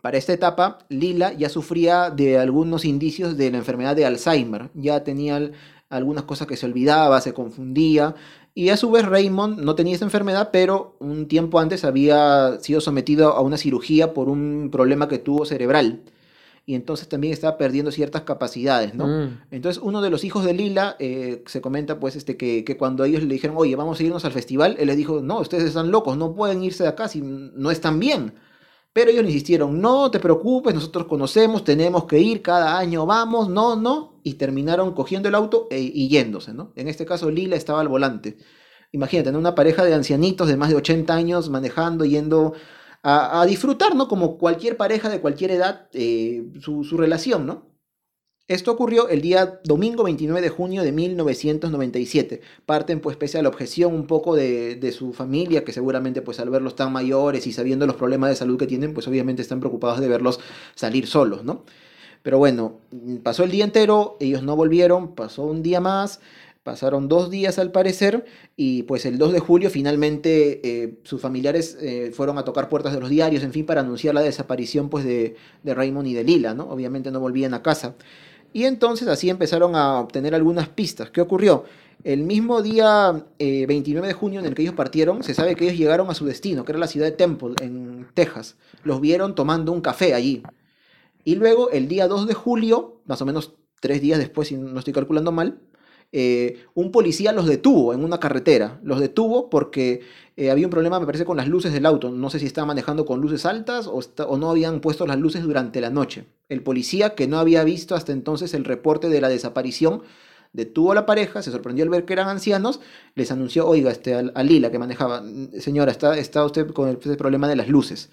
Para esta etapa, Lila ya sufría de algunos indicios de la enfermedad de Alzheimer. Ya tenía al- algunas cosas que se olvidaba, se confundía. Y a su vez Raymond no tenía esa enfermedad, pero un tiempo antes había sido sometido a una cirugía por un problema que tuvo cerebral. Y entonces también estaba perdiendo ciertas capacidades, ¿no? Mm. Entonces uno de los hijos de Lila eh, se comenta pues este que, que cuando ellos le dijeron, oye, vamos a irnos al festival, él les dijo, no, ustedes están locos, no pueden irse de acá si no están bien. Pero ellos le insistieron, no te preocupes, nosotros conocemos, tenemos que ir, cada año vamos, no, no. Y terminaron cogiendo el auto e- y yéndose, ¿no? En este caso Lila estaba al volante. Imagínate, ¿no? una pareja de ancianitos de más de 80 años manejando, yendo a, disfrutar, ¿no? Como cualquier pareja de cualquier edad, eh, su, su relación, ¿no? Esto ocurrió el día domingo 29 de junio de 1997. Parten pues pese a la objeción un poco de, de su familia, que seguramente pues al verlos tan mayores y sabiendo los problemas de salud que tienen, pues obviamente están preocupados de verlos salir solos, ¿no? Pero bueno, pasó el día entero, ellos no volvieron, pasó un día más, pasaron dos días al parecer, y pues el 2 de julio finalmente eh, sus familiares eh, fueron a tocar puertas de los diarios, en fin, para anunciar la desaparición pues de, de Raymond y de Lila, ¿no? Obviamente no volvían a casa. Y entonces así empezaron a obtener algunas pistas. ¿Qué ocurrió? El mismo día eh, 29 de junio en el que ellos partieron, se sabe que ellos llegaron a su destino, que era la ciudad de Temple, en Texas. Los vieron tomando un café allí. Y luego, el día 2 de julio, más o menos tres días después, si no estoy calculando mal, eh, un policía los detuvo en una carretera. Los detuvo porque eh, había un problema, me parece, con las luces del auto. No sé si estaban manejando con luces altas o, no habían puesto las luces durante la noche. El policía, que no había visto hasta entonces el reporte de la desaparición detuvo a la pareja, se sorprendió al ver que eran ancianos, les anunció, oiga, este, a, Lila que manejaba, "Mm, señora, está, está usted con el, ese problema de las luces.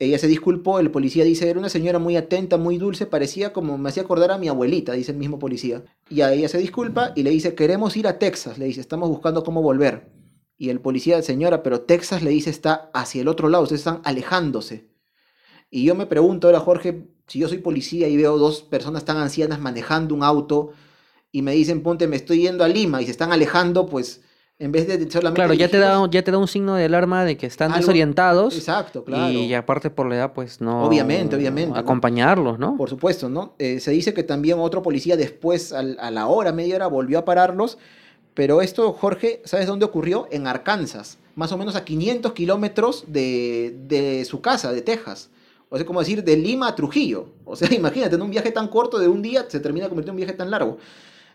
Ella se disculpó, el policía dice, era una señora muy atenta, muy dulce, parecía como, me hacía acordar a mi abuelita, dice el mismo policía. Y a ella se disculpa y le dice, queremos ir a Texas, le dice, estamos buscando cómo volver. Y el policía, señora, pero Texas le dice, está hacia el otro lado, ustedes están alejándose. Y yo me pregunto ahora, Jorge, si yo soy policía y veo dos personas tan ancianas manejando un auto y me dicen, ponte, me estoy yendo a Lima y se están alejando, pues en vez de solamente... Claro, ya te, da, ya te da un signo de alarma de que están Algo- desorientados. Exacto, claro. Y aparte por la edad, pues no. Obviamente, obviamente. Acompañarlos, ¿no? Por supuesto, ¿no? Eh, se dice que también otro policía después, al- a la hora, media hora, volvió a pararlos. Pero esto, Jorge, ¿sabes dónde ocurrió? En Arkansas, más o menos a 500 kilómetros de, de su casa, de Texas. O sea, como decir, de Lima a Trujillo. O sea, imagínate, en un viaje tan corto de un día se termina convirtiendo en un viaje tan largo.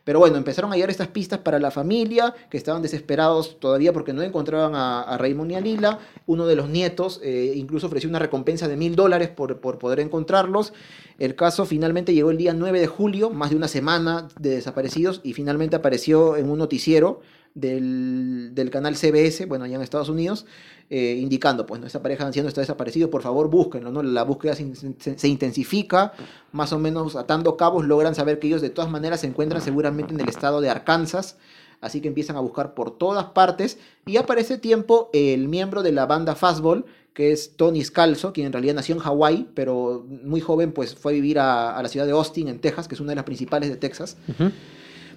Pero bueno, empezaron a llegar estas pistas para la familia, que estaban desesperados todavía porque no encontraban a, Raymond ni a Lila. Uno de los nietos eh, incluso ofreció una recompensa de mil dólares por, por poder encontrarlos. El caso finalmente llegó el día 9 de julio, más de una semana de desaparecidos, y finalmente apareció en un noticiero del, del canal CBS, bueno, allá en Estados Unidos, eh, indicando, pues, ¿no? esta pareja de ancianos está desaparecido, por favor búsquenlo, ¿no? La búsqueda se, intensifica, más o menos atando cabos logran saber que ellos de todas maneras se encuentran seguramente en el estado de Arkansas, así que empiezan a buscar por todas partes, y aparece tiempo el miembro de la banda Fastball, que es Tony Scalzo, quien en realidad nació en Hawái, pero muy joven pues fue a vivir a, la ciudad de Austin, en Texas, que es una de las principales de Texas.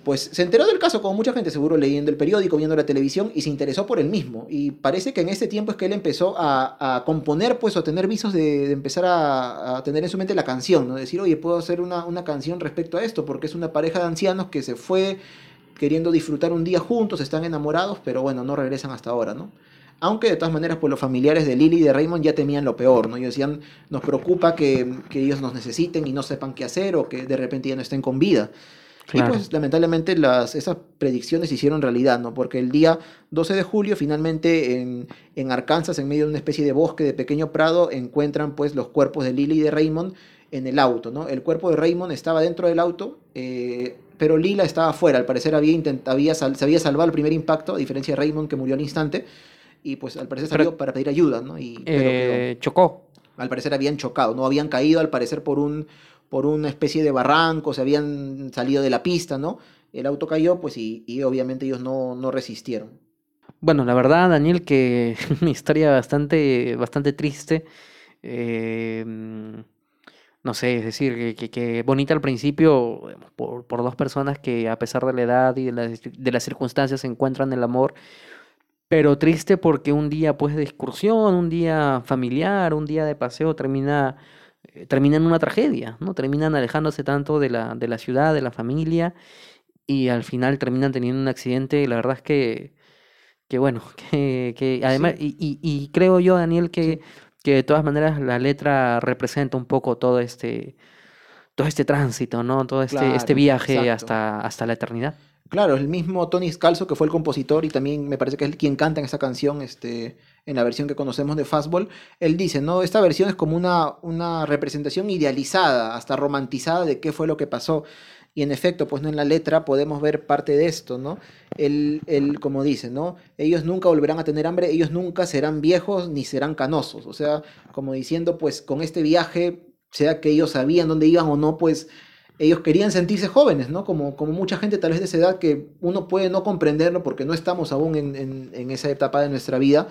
Pues se enteró del caso, como mucha gente seguro leyendo el periódico, viendo la televisión, y se interesó por el mismo. Y parece que en este tiempo es que él empezó a, componer, pues, o tener visos de, empezar a, tener en su mente la canción, ¿no? Decir, oye, puedo hacer una, una canción respecto a esto, porque es una pareja de ancianos que se fue queriendo disfrutar un día juntos, están enamorados, pero bueno, no regresan hasta ahora, ¿no? Aunque de todas maneras, pues los familiares de Lily y de Raymond ya temían lo peor, ¿no? Ellos decían, nos preocupa que, que ellos nos necesiten y no sepan qué hacer o que de repente ya no estén con vida. Claro. Y pues lamentablemente las, esas predicciones se hicieron realidad, ¿no? Porque el día 12 de julio finalmente en, en Arkansas, en medio de una especie de bosque de pequeño prado, encuentran pues los cuerpos de Lily y de Raymond en el auto, ¿no? El cuerpo de Raymond estaba dentro del auto, eh, pero Lila estaba afuera, al parecer había, había sal- se había salvado el primer impacto, a diferencia de Raymond que murió al instante, y pues al parecer Pero- salió para pedir ayuda, ¿no? Y, pero quedó. Eh, chocó. Al parecer habían chocado, no habían caído al parecer por un por una especie de barranco, se habían salido de la pista, ¿no? El auto cayó, pues y, y obviamente ellos no, no resistieron. Bueno, la verdad, Daniel, que una historia bastante, bastante triste. Eh, no sé, es decir, que, que- bonita al principio digamos, por, por dos personas que a pesar de la edad y de las, de las circunstancias encuentran el amor, pero triste porque un día pues de excursión, un día familiar, un día de paseo termina, eh, termina en una tragedia, ¿no? Terminan alejándose tanto de la, de la ciudad, de la familia y al final terminan teniendo un accidente. y La verdad es que, que bueno, que, que además, y, y- y creo yo, Daniel, que, que de todas maneras la letra representa un poco todo este, todo este tránsito, ¿no? Todo este, este viaje exacto. hasta, hasta la eternidad. Claro, el mismo Tony Scalzo, que fue el compositor y también me parece que es el quien canta en esa canción, este, en la versión que conocemos de Fastball, él dice, no, esta versión es como una, una representación idealizada, hasta romantizada de qué fue lo que pasó. Y en efecto, pues no en la letra podemos ver parte de esto, ¿no? Él, él, como dice, ¿no? Ellos nunca volverán a tener hambre, ellos nunca serán viejos ni serán canosos. O sea, como diciendo, pues con este viaje, sea que ellos sabían dónde iban o no, pues ellos querían sentirse jóvenes, ¿no? Como, como mucha gente tal vez de esa edad que uno puede no comprenderlo porque no estamos aún en, en- en esa etapa de nuestra vida,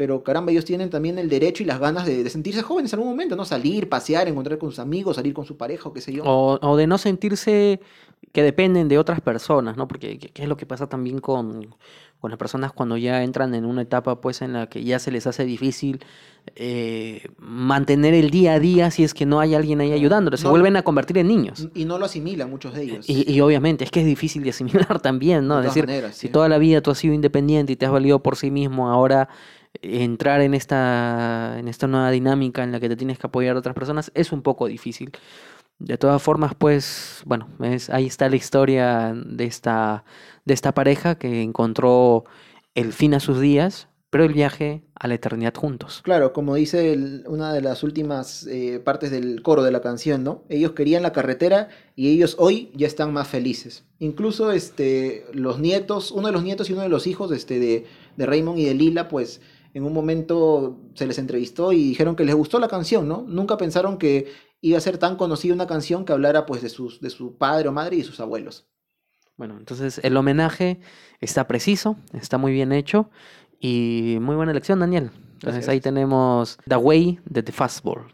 pero caramba, ellos tienen también el derecho y las ganas de, de sentirse jóvenes en algún momento, ¿no? Salir, pasear, encontrar con sus amigos, salir con su pareja o qué sé yo. O, o de no sentirse que dependen de otras personas, ¿no? Porque qué es lo que pasa también con, con las personas cuando ya entran en una etapa pues en la que ya se les hace difícil eh, mantener el día a día si es que no hay alguien ahí ayudándoles, se vuelven a convertir en niños. Y no lo asimilan muchos de ellos. Y, y obviamente es que es difícil de asimilar también, ¿no? De Es todas decir, maneras, si toda la vida tú has sido independiente y te has valido por sí mismo, ahora entrar en esta, en esta nueva dinámica en la que te tienes que apoyar a otras personas es un poco difícil. De todas formas, pues, bueno, es, ahí está la historia de esta, de esta pareja que encontró el fin a sus días pero el viaje a la eternidad juntos. Claro, como dice una de las últimas eh, partes del coro de la canción, ¿no? Ellos querían la carretera y ellos hoy ya están más felices. Incluso este, los nietos, uno de los nietos y uno de los hijos este, de, de Raymond y de Lila, pues en un momento se les entrevistó y dijeron que les gustó la canción, ¿no? Nunca pensaron que iba a ser tan conocida una canción que hablara pues de, sus, de su padre o madre y sus abuelos. Bueno, entonces el homenaje está preciso, está muy bien hecho y muy buena elección, Daniel. Entonces Gracias. ahí tenemos The Way de The Fastball.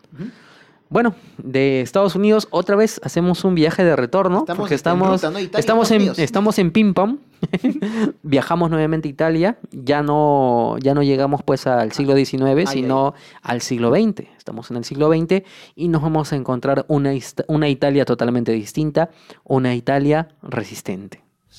Bueno, de Estados Unidos otra vez hacemos un viaje de retorno Estamos porque este, en estamos ruta, ¿no? Italia, estamos en Unidos. estamos en ping pong. Viajamos nuevamente a Italia, ya no ya no llegamos pues al siglo XIX, ay, sino al siglo XX. Estamos en el siglo XX y nos vamos a encontrar una una Italia totalmente distinta, una Italia resistente.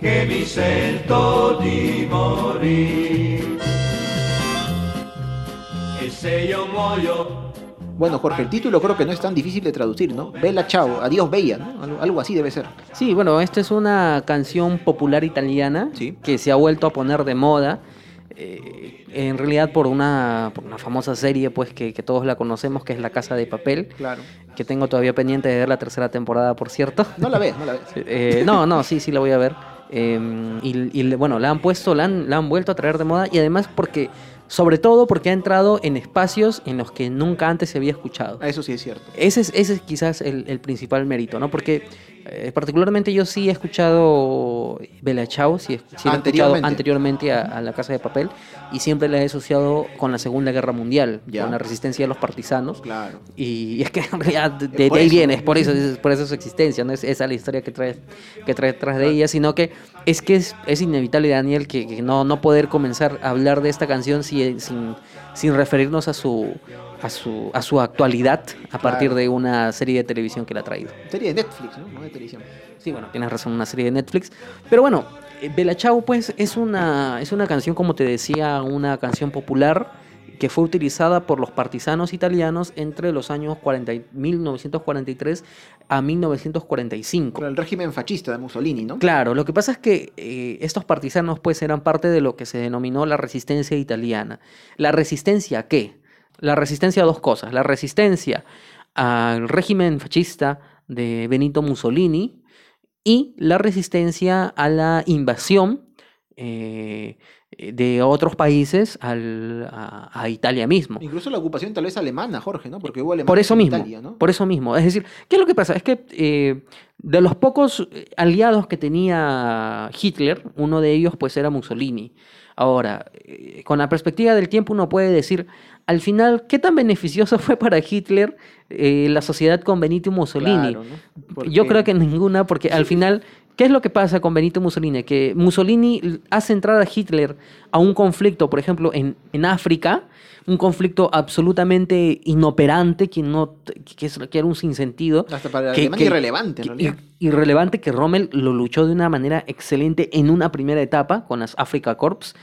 che mi sento di morire. E se io muoio, Bueno, Jorge, el título creo que no es tan difícil de traducir, ¿no? Bella chao, adiós bella, ¿no? Algo, algo así debe ser. Sí, bueno, esta es una canción popular italiana Sí. que se ha vuelto a poner de moda. eh, en realidad por una, por una famosa serie pues que, que todos la conocemos que es La Casa de Papel Claro. que tengo todavía pendiente de ver la tercera temporada por cierto No la ves, no la ves. Eh, no, no, sí, sí la voy a ver. Eh, y, y bueno, la han puesto, la han, la han vuelto a traer de moda y además porque, sobre todo porque ha entrado en espacios en los que nunca antes se había escuchado. Eso sí es cierto. Ese es, ese es quizás el, el principal mérito, ¿no? Porque eh, particularmente yo sí he escuchado Bella Ciao, sí, sí he escuchado Anteriormente. a, a La Casa de Papel y siempre la he asociado con la Segunda Guerra Mundial, Ya. con la resistencia de los partisanos. Claro. Y es que en realidad de, de ahí viene, es por eso, es por eso su existencia, no es esa la historia que trae, que trae detrás de ella, sino que es que es, es inevitable, Daniel, que, que no, no poder comenzar a hablar de esta canción si- sin, sin referirnos a su, a su, a su actualidad a partir Claro. de una serie de televisión que la ha traído. Serie de Netflix, ¿no? No de televisión. Sí, bueno, tienes razón, una serie de Netflix. Pero bueno, eh, Bella Ciao, pues, es una, es una canción, como te decía, una canción popular que fue utilizada por los partisanos italianos entre los años 40 y- 1943 a 1945. Con el régimen fascista de Mussolini, ¿no? Claro, lo que pasa es que eh, estos partisanos pues eran parte de lo que se denominó la resistencia italiana. ¿La resistencia a qué? La resistencia a dos cosas. La resistencia al régimen fascista de Benito Mussolini y la resistencia a la invasión eh, de otros países al- a, a Italia mismo. Incluso la ocupación tal vez alemana, Jorge, ¿no? Porque hubo alemanes Por eso en mismo, Italia, ¿no? por eso mismo. Es decir, ¿qué es lo que pasa? Es que eh, de los pocos eh, aliados que tenía Hitler, uno de ellos pues era Mussolini. Ahora, eh, con la perspectiva del tiempo uno puede decir, al final, ¿qué tan beneficioso fue para Hitler eh, la sociedad con Benito Mussolini? Claro, ¿no? Yo creo que ninguna, porque al final, ¿qué es lo que pasa con Benito Mussolini? Que Mussolini hace entrar a Hitler a un conflicto, por ejemplo, en, en África, un conflicto absolutamente inoperante, que, no, que, es- que era un sinsentido. Hasta para que- que- irrelevante, en que- irrelevante que Rommel lo luchó de una manera excelente en una primera etapa con las Africa Corps.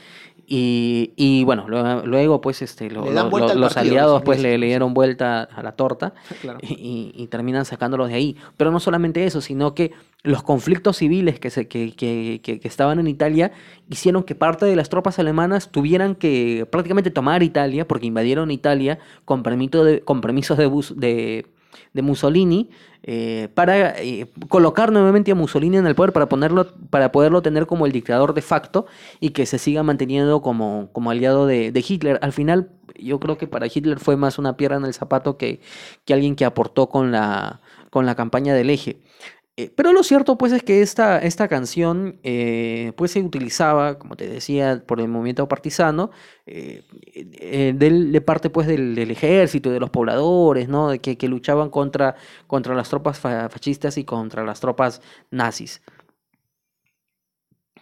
Y, y bueno, luego, luego, pues este, lo- lo- los aliados pues le, dieron vuelta a la torta Claro. y, y terminan sacándolos de ahí. Pero no solamente eso, sino que los conflictos civiles que, se, que, que- que- que estaban en Italia hicieron que parte de las tropas alemanas tuvieran que prácticamente tomar Italia, porque invadieron Italia con, permito de, con permisos de, bus- de, de Mussolini, eh, para eh, colocar nuevamente a Mussolini en el poder, para, ponerlo, para poderlo tener como el dictador de facto y que se siga manteniendo como, como aliado de, de Hitler. Al final, yo creo que para Hitler fue más una piedra en el zapato que, que alguien que aportó con la, con la campaña del eje. Eh, pero lo cierto pues es que esta, esta canción eh, pues se utilizaba, como te decía, por el movimiento partisano, eh, de parte pues del, del ejército, de los pobladores, ¿no? Que, que luchaban contra, contra las tropas fa- fascistas y contra las tropas nazis.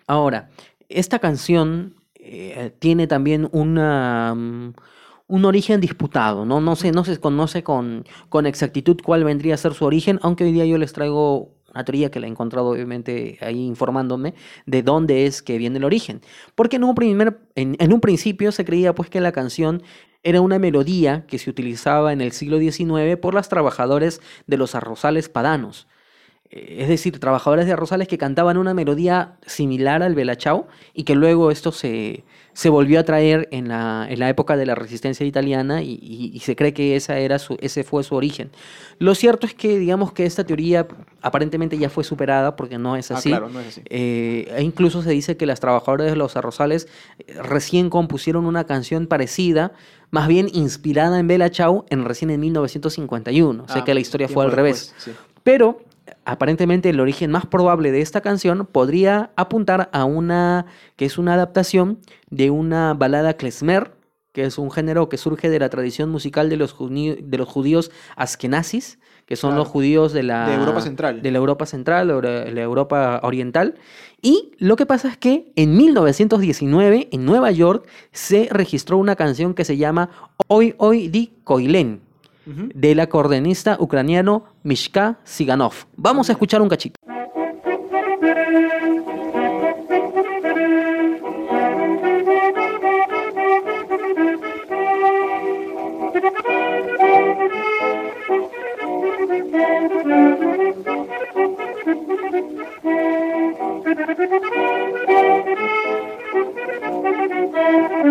Ahora, esta canción tiene también una, mm, un origen disputado, ¿no? No se, no se conoce con, con exactitud cuál vendría a ser su origen, aunque hoy día yo les traigo una teoría que la he encontrado obviamente ahí informándome de dónde es que viene el origen. Porque en un, primer, en, un principio se creía pues que la canción era una melodía que se utilizaba en el siglo XIX por las trabajadores de los arrozales padanos. Eh, Es decir, trabajadores de arrozales que cantaban una melodía similar al belachao y que luego esto se, se volvió a traer en la, en la época de la resistencia italiana y, y- y se cree que esa era su, ese fue su origen. Lo cierto es que digamos que esta teoría aparentemente ya fue superada porque no es Ah, así. claro, no es así. Eh, e incluso se dice que las trabajadoras de los arrozales eh, recién compusieron una canción parecida, más bien inspirada en Bella Ciao, en recién en 1951. O sea Ah, que la historia fue al revés. sí. Pero aparentemente el origen más probable de esta canción podría apuntar a una que es una adaptación de una balada klezmer, que es un género que surge de la tradición musical de los, de los judíos askenazis, que son Claro. los judíos de la De Europa Central. de la Europa Central, o la Europa Oriental. Y lo que pasa es que en 1919 en Nueva York se registró una canción que se llama Hoy Hoy Di Del acordeonista ucraniano Mishka Siganov. Vamos a escuchar un cachito.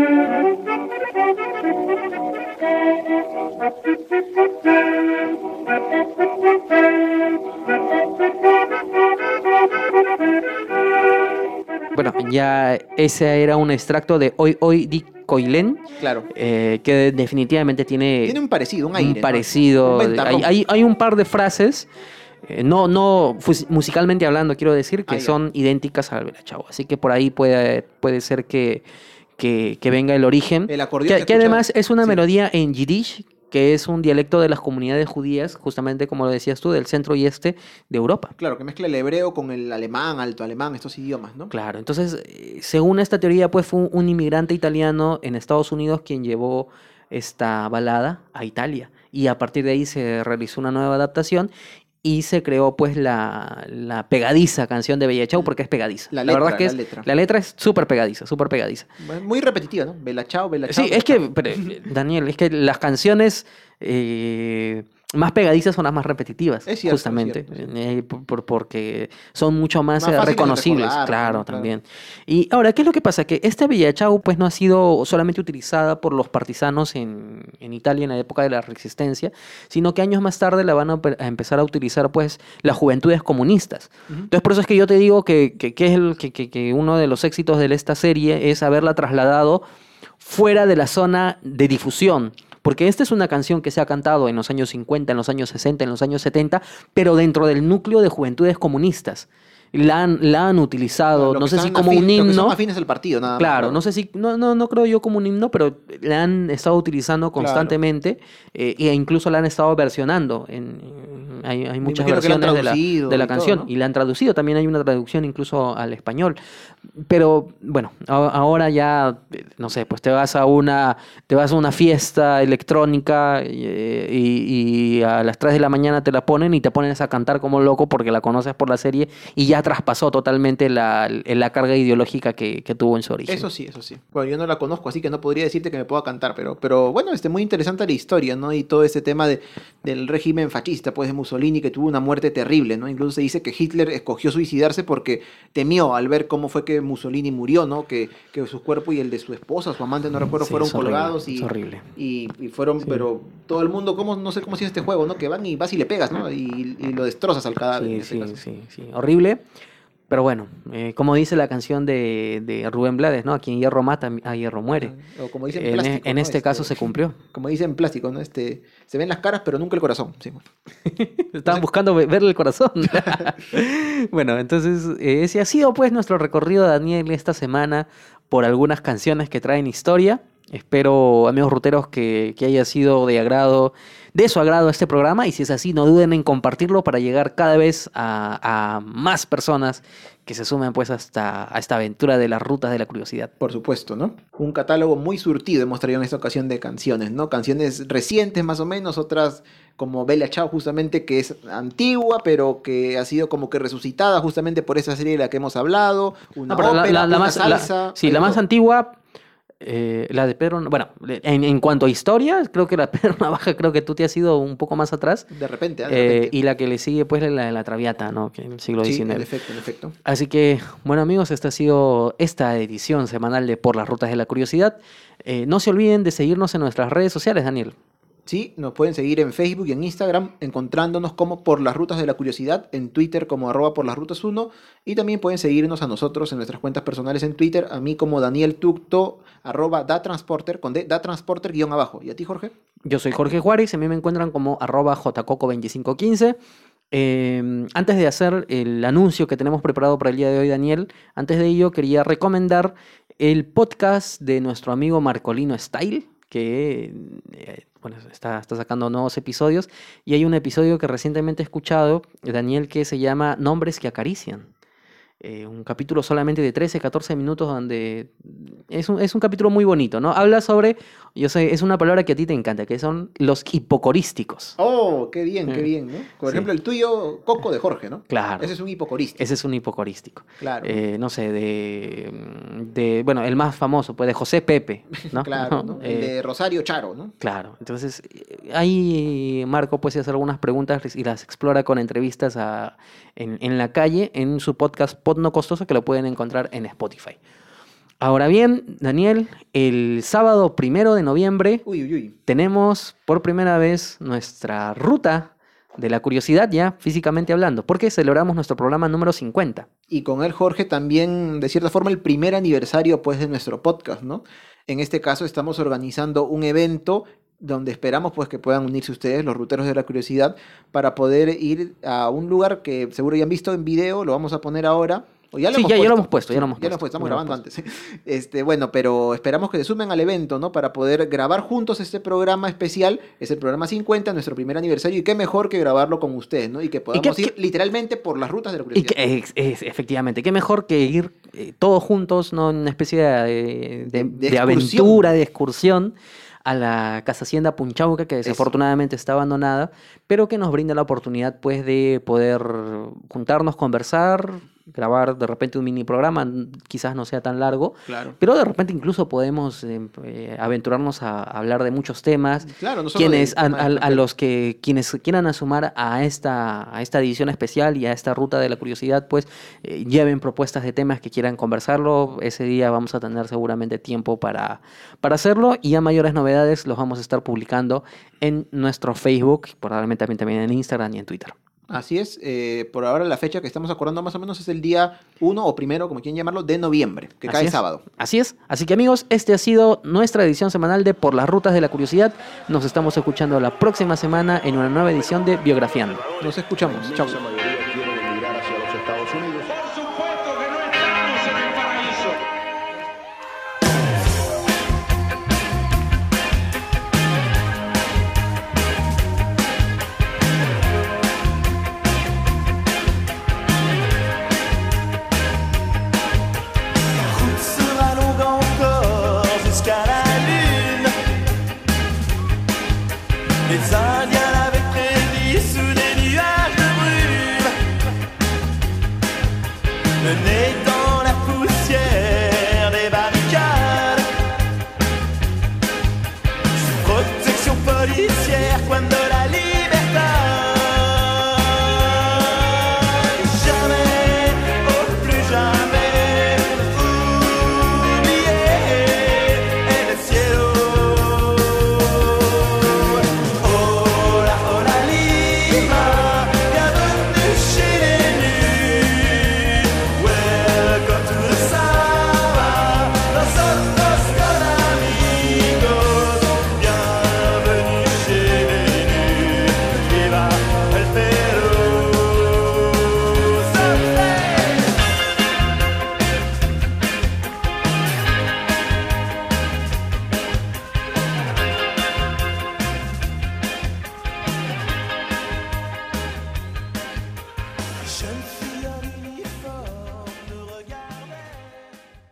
Bueno, ya ese era un extracto de Hoy Hoy Di Koilen, Claro. eh, que definitivamente tiene, Tiene un parecido, un aire. un ¿no? parecido. Un hay, hay- hay un par de frases, eh, no, no fus- musicalmente hablando, quiero decir, que son idénticas al Ciao. Así que por ahí puede, puede ser que, que, que venga el origen. El acordeón que, además es una sí. melodía en Yiddish, que es un dialecto de las comunidades judías, justamente como lo decías tú, del centro y este de Europa. Claro, que mezcla el hebreo con el alemán, alto alemán, estos idiomas, ¿no? Claro, entonces, eh, según esta teoría, pues fue un, un inmigrante italiano en Estados Unidos quien llevó esta balada a Italia. Y a partir de ahí se realizó una nueva adaptación y se creó pues la, la pegadiza canción de Bella Ciao porque es pegadiza. La verdad letra, que la es, letra. la letra es súper pegadiza, súper pegadiza. Muy repetitiva, ¿no? Bella chao, bella chao. Sí, es que, pero, eh, Daniel, es que las canciones eh, más pegadizas son las más repetitivas, Es cierto, es justamente, cierto, eh, por- por- porque son mucho más, Más eh, reconocibles, recordar, claro, también. Y ahora, ¿qué es lo que pasa? Que esta Villa Chau, pues, no ha sido solamente utilizada por los partisanos en, en Italia en la época de la Resistencia, sino que años más tarde la van a, pe- a empezar a utilizar, pues, las juventudes comunistas. Entonces, por eso es que yo te digo que, que, que es el, que, que- que uno de los éxitos de esta serie es haberla trasladado fuera de la zona de difusión. Porque esta es una canción que se ha cantado en los años 50, en los años 60, en los años 70, pero dentro del núcleo de juventudes comunistas. La han, la han utilizado, no sé si como afín- un himno. son afines al partido, nada más, Claro, no sé si, no, no, no creo yo como un himno, pero la han estado utilizando Claro. constantemente eh, e incluso la han estado versionando. En, hay, hay muchas versiones de la, de la todo, canción ¿no? y la han traducido. También hay una traducción incluso al español. Pero bueno, a- ahora ya, eh, no sé, pues te vas a una, te vas a una fiesta electrónica eh, y, y a las 3 de la mañana te la ponen y te pones a cantar como loco porque la conoces por la serie y ya traspasó totalmente la, la carga ideológica que, que tuvo en su origen. Eso sí, eso sí. Bueno, yo no la conozco, así que no podría decirte que me pueda cantar, pero, pero bueno, este, muy interesante la historia, ¿no? Y todo este tema de, del régimen fascista, pues, de Mussolini, que tuvo una muerte terrible, ¿no? Incluso se dice que Hitler escogió suicidarse porque temió al ver cómo fue que Mussolini murió, ¿no? Que, que su cuerpo y el de su esposa, su amante, no recuerdo, Sí, fueron es horrible, colgados y, es horrible. y, y fueron, pero todo el mundo, ¿cómo? No sé cómo se llama este juego, ¿no? Que van y vas y le pegas, ¿no? Y, y lo destrozas al cadáver. en Sí, caso. sí, sí. Horrible. Pero bueno, eh, como dice la canción de, de Rubén Blades, ¿no? A quien hierro mata, a hierro muere. O como dicen, En, e- plástico, en ¿no? este caso se cumplió. Como dicen plástico, ¿no? Este, se ven las caras, pero nunca el corazón. Sí. Estaban buscando ve- verle el corazón. bueno, entonces eh, ese ha sido pues nuestro recorrido, Daniel, esta semana por algunas canciones que traen historia. Espero, amigos ruteros, que, que haya sido de agrado, de su agrado este programa. Y si es así, no duden en compartirlo para llegar cada vez a, a más personas que se sumen pues hasta a esta aventura de las rutas de la curiosidad. Por supuesto, ¿no? Un catálogo muy surtido hemos traído en esta ocasión de canciones, ¿no? Canciones recientes más o menos, otras como Bella Chao justamente que es antigua, pero que ha sido como que resucitada justamente por esa serie de la que hemos hablado, una No, la- ópera, la, la una más, la- salsa. sí, la más antigua, eh, la de Pedro, bueno, en, en cuanto a historia, creo que la de Pedro Navaja, creo que tú te has ido un poco más atrás. De repente, ¿ah? de Eh, y la que le sigue, pues, la de la Traviata, ¿no? Que en el siglo Sí, XIX. en efecto, en efecto. Así que, bueno amigos, esta ha sido esta edición semanal de Por las Rutas de la Curiosidad. Eh, no se olviden de seguirnos en nuestras redes sociales, Daniel. Sí, nos pueden seguir en Facebook y en Instagram encontrándonos como por las rutas de la curiosidad, en Twitter como arroba por las rutas 1 y también pueden seguirnos a nosotros en nuestras cuentas personales en Twitter, a mí como Daniel Tucto, arroba datransporter, con D, datransporter guion abajo. ¿Y a ti, Jorge? Yo soy Jorge Juárez, a mí me encuentran como arroba jcoco2515. Eh, antes de hacer el anuncio que tenemos preparado para el día de hoy, Daniel, antes de ello quería recomendar el podcast de nuestro amigo Marcolino Style, que eh, bueno, está, está sacando nuevos episodios. Y hay un episodio que recientemente he escuchado, Daniel, que se llama Nombres que acarician. Eh, un capítulo solamente de 13, 14 minutos donde es un, es un capítulo muy bonito, ¿no? Habla sobre, yo sé, es una palabra que a ti te encanta, que son los hipocorísticos. Oh, qué bien, qué Mm. bien, ¿no? Por Sí. ejemplo, el tuyo, Coco de Jorge, ¿no? Claro. Ese es un hipocorista. Ese es un hipocorístico. Claro. Eh, no sé, de, de, bueno, el más famoso, pues de José Pepe, ¿no? Claro, ¿no? El Eh, de Rosario Charo, ¿no? Claro, entonces eh, ahí Marco pues hace algunas preguntas y las explora con entrevistas a- en, en la calle en su podcast Pod No Costoso que lo pueden encontrar en Spotify. Ahora bien, Daniel, el sábado primero de noviembre Uy, uy, uy. tenemos por primera vez nuestra ruta de la curiosidad ya físicamente hablando, porque celebramos nuestro programa número 50. Y con él, Jorge, también, de cierta forma, el primer aniversario pues, de nuestro podcast, ¿no? En este caso estamos organizando un evento donde esperamos pues que puedan unirse ustedes, los ruteros de la curiosidad, para poder ir a un lugar que seguro ya han visto en video, lo vamos a poner ahora. O ya lo Sí, hemos ya- ya lo puesto. hemos puesto, ya lo hemos Ya lo puesto, estamos ya grabando antes. Este, bueno, pero esperamos que se sumen al evento, ¿no? Para poder grabar juntos este programa especial. Es el programa 50, nuestro primer aniversario, y qué mejor que grabarlo con ustedes, ¿no? Y que podamos qué- ir literalmente por las rutas de la Y curiosidad. que, es, es- efectivamente, qué mejor que ir eh, todos juntos, ¿no? En una especie de, de- aventura, de excursión a la Casa Hacienda Punchauca, que desafortunadamente está abandonada, pero que nos brinda la oportunidad, pues, de poder juntarnos, conversar, grabar de repente un mini programa, quizás no sea tan largo, Claro. pero de repente incluso podemos eh, eh, aventurarnos a, a hablar de muchos temas, Claro, no quienes, a, los que quienes quieran asumar a esta, a esta edición especial y a esta ruta de la curiosidad, pues eh, lleven propuestas de temas que quieran conversarlo. Ese día vamos a tener seguramente tiempo para, para hacerlo y a mayores novedades los vamos a estar publicando en nuestro Facebook, probablemente también, también en Instagram y en Twitter. Así es, eh, por ahora la fecha que estamos acordando más o menos es el día 1 o primero, como quieran llamarlo, de noviembre, que Así cae es. sábado. Así es. Así que amigos, este ha sido nuestra edición semanal de Por las Rutas de la Curiosidad. Nos estamos escuchando la próxima semana en una nueva edición de Biografiando. Nos escuchamos. Chau.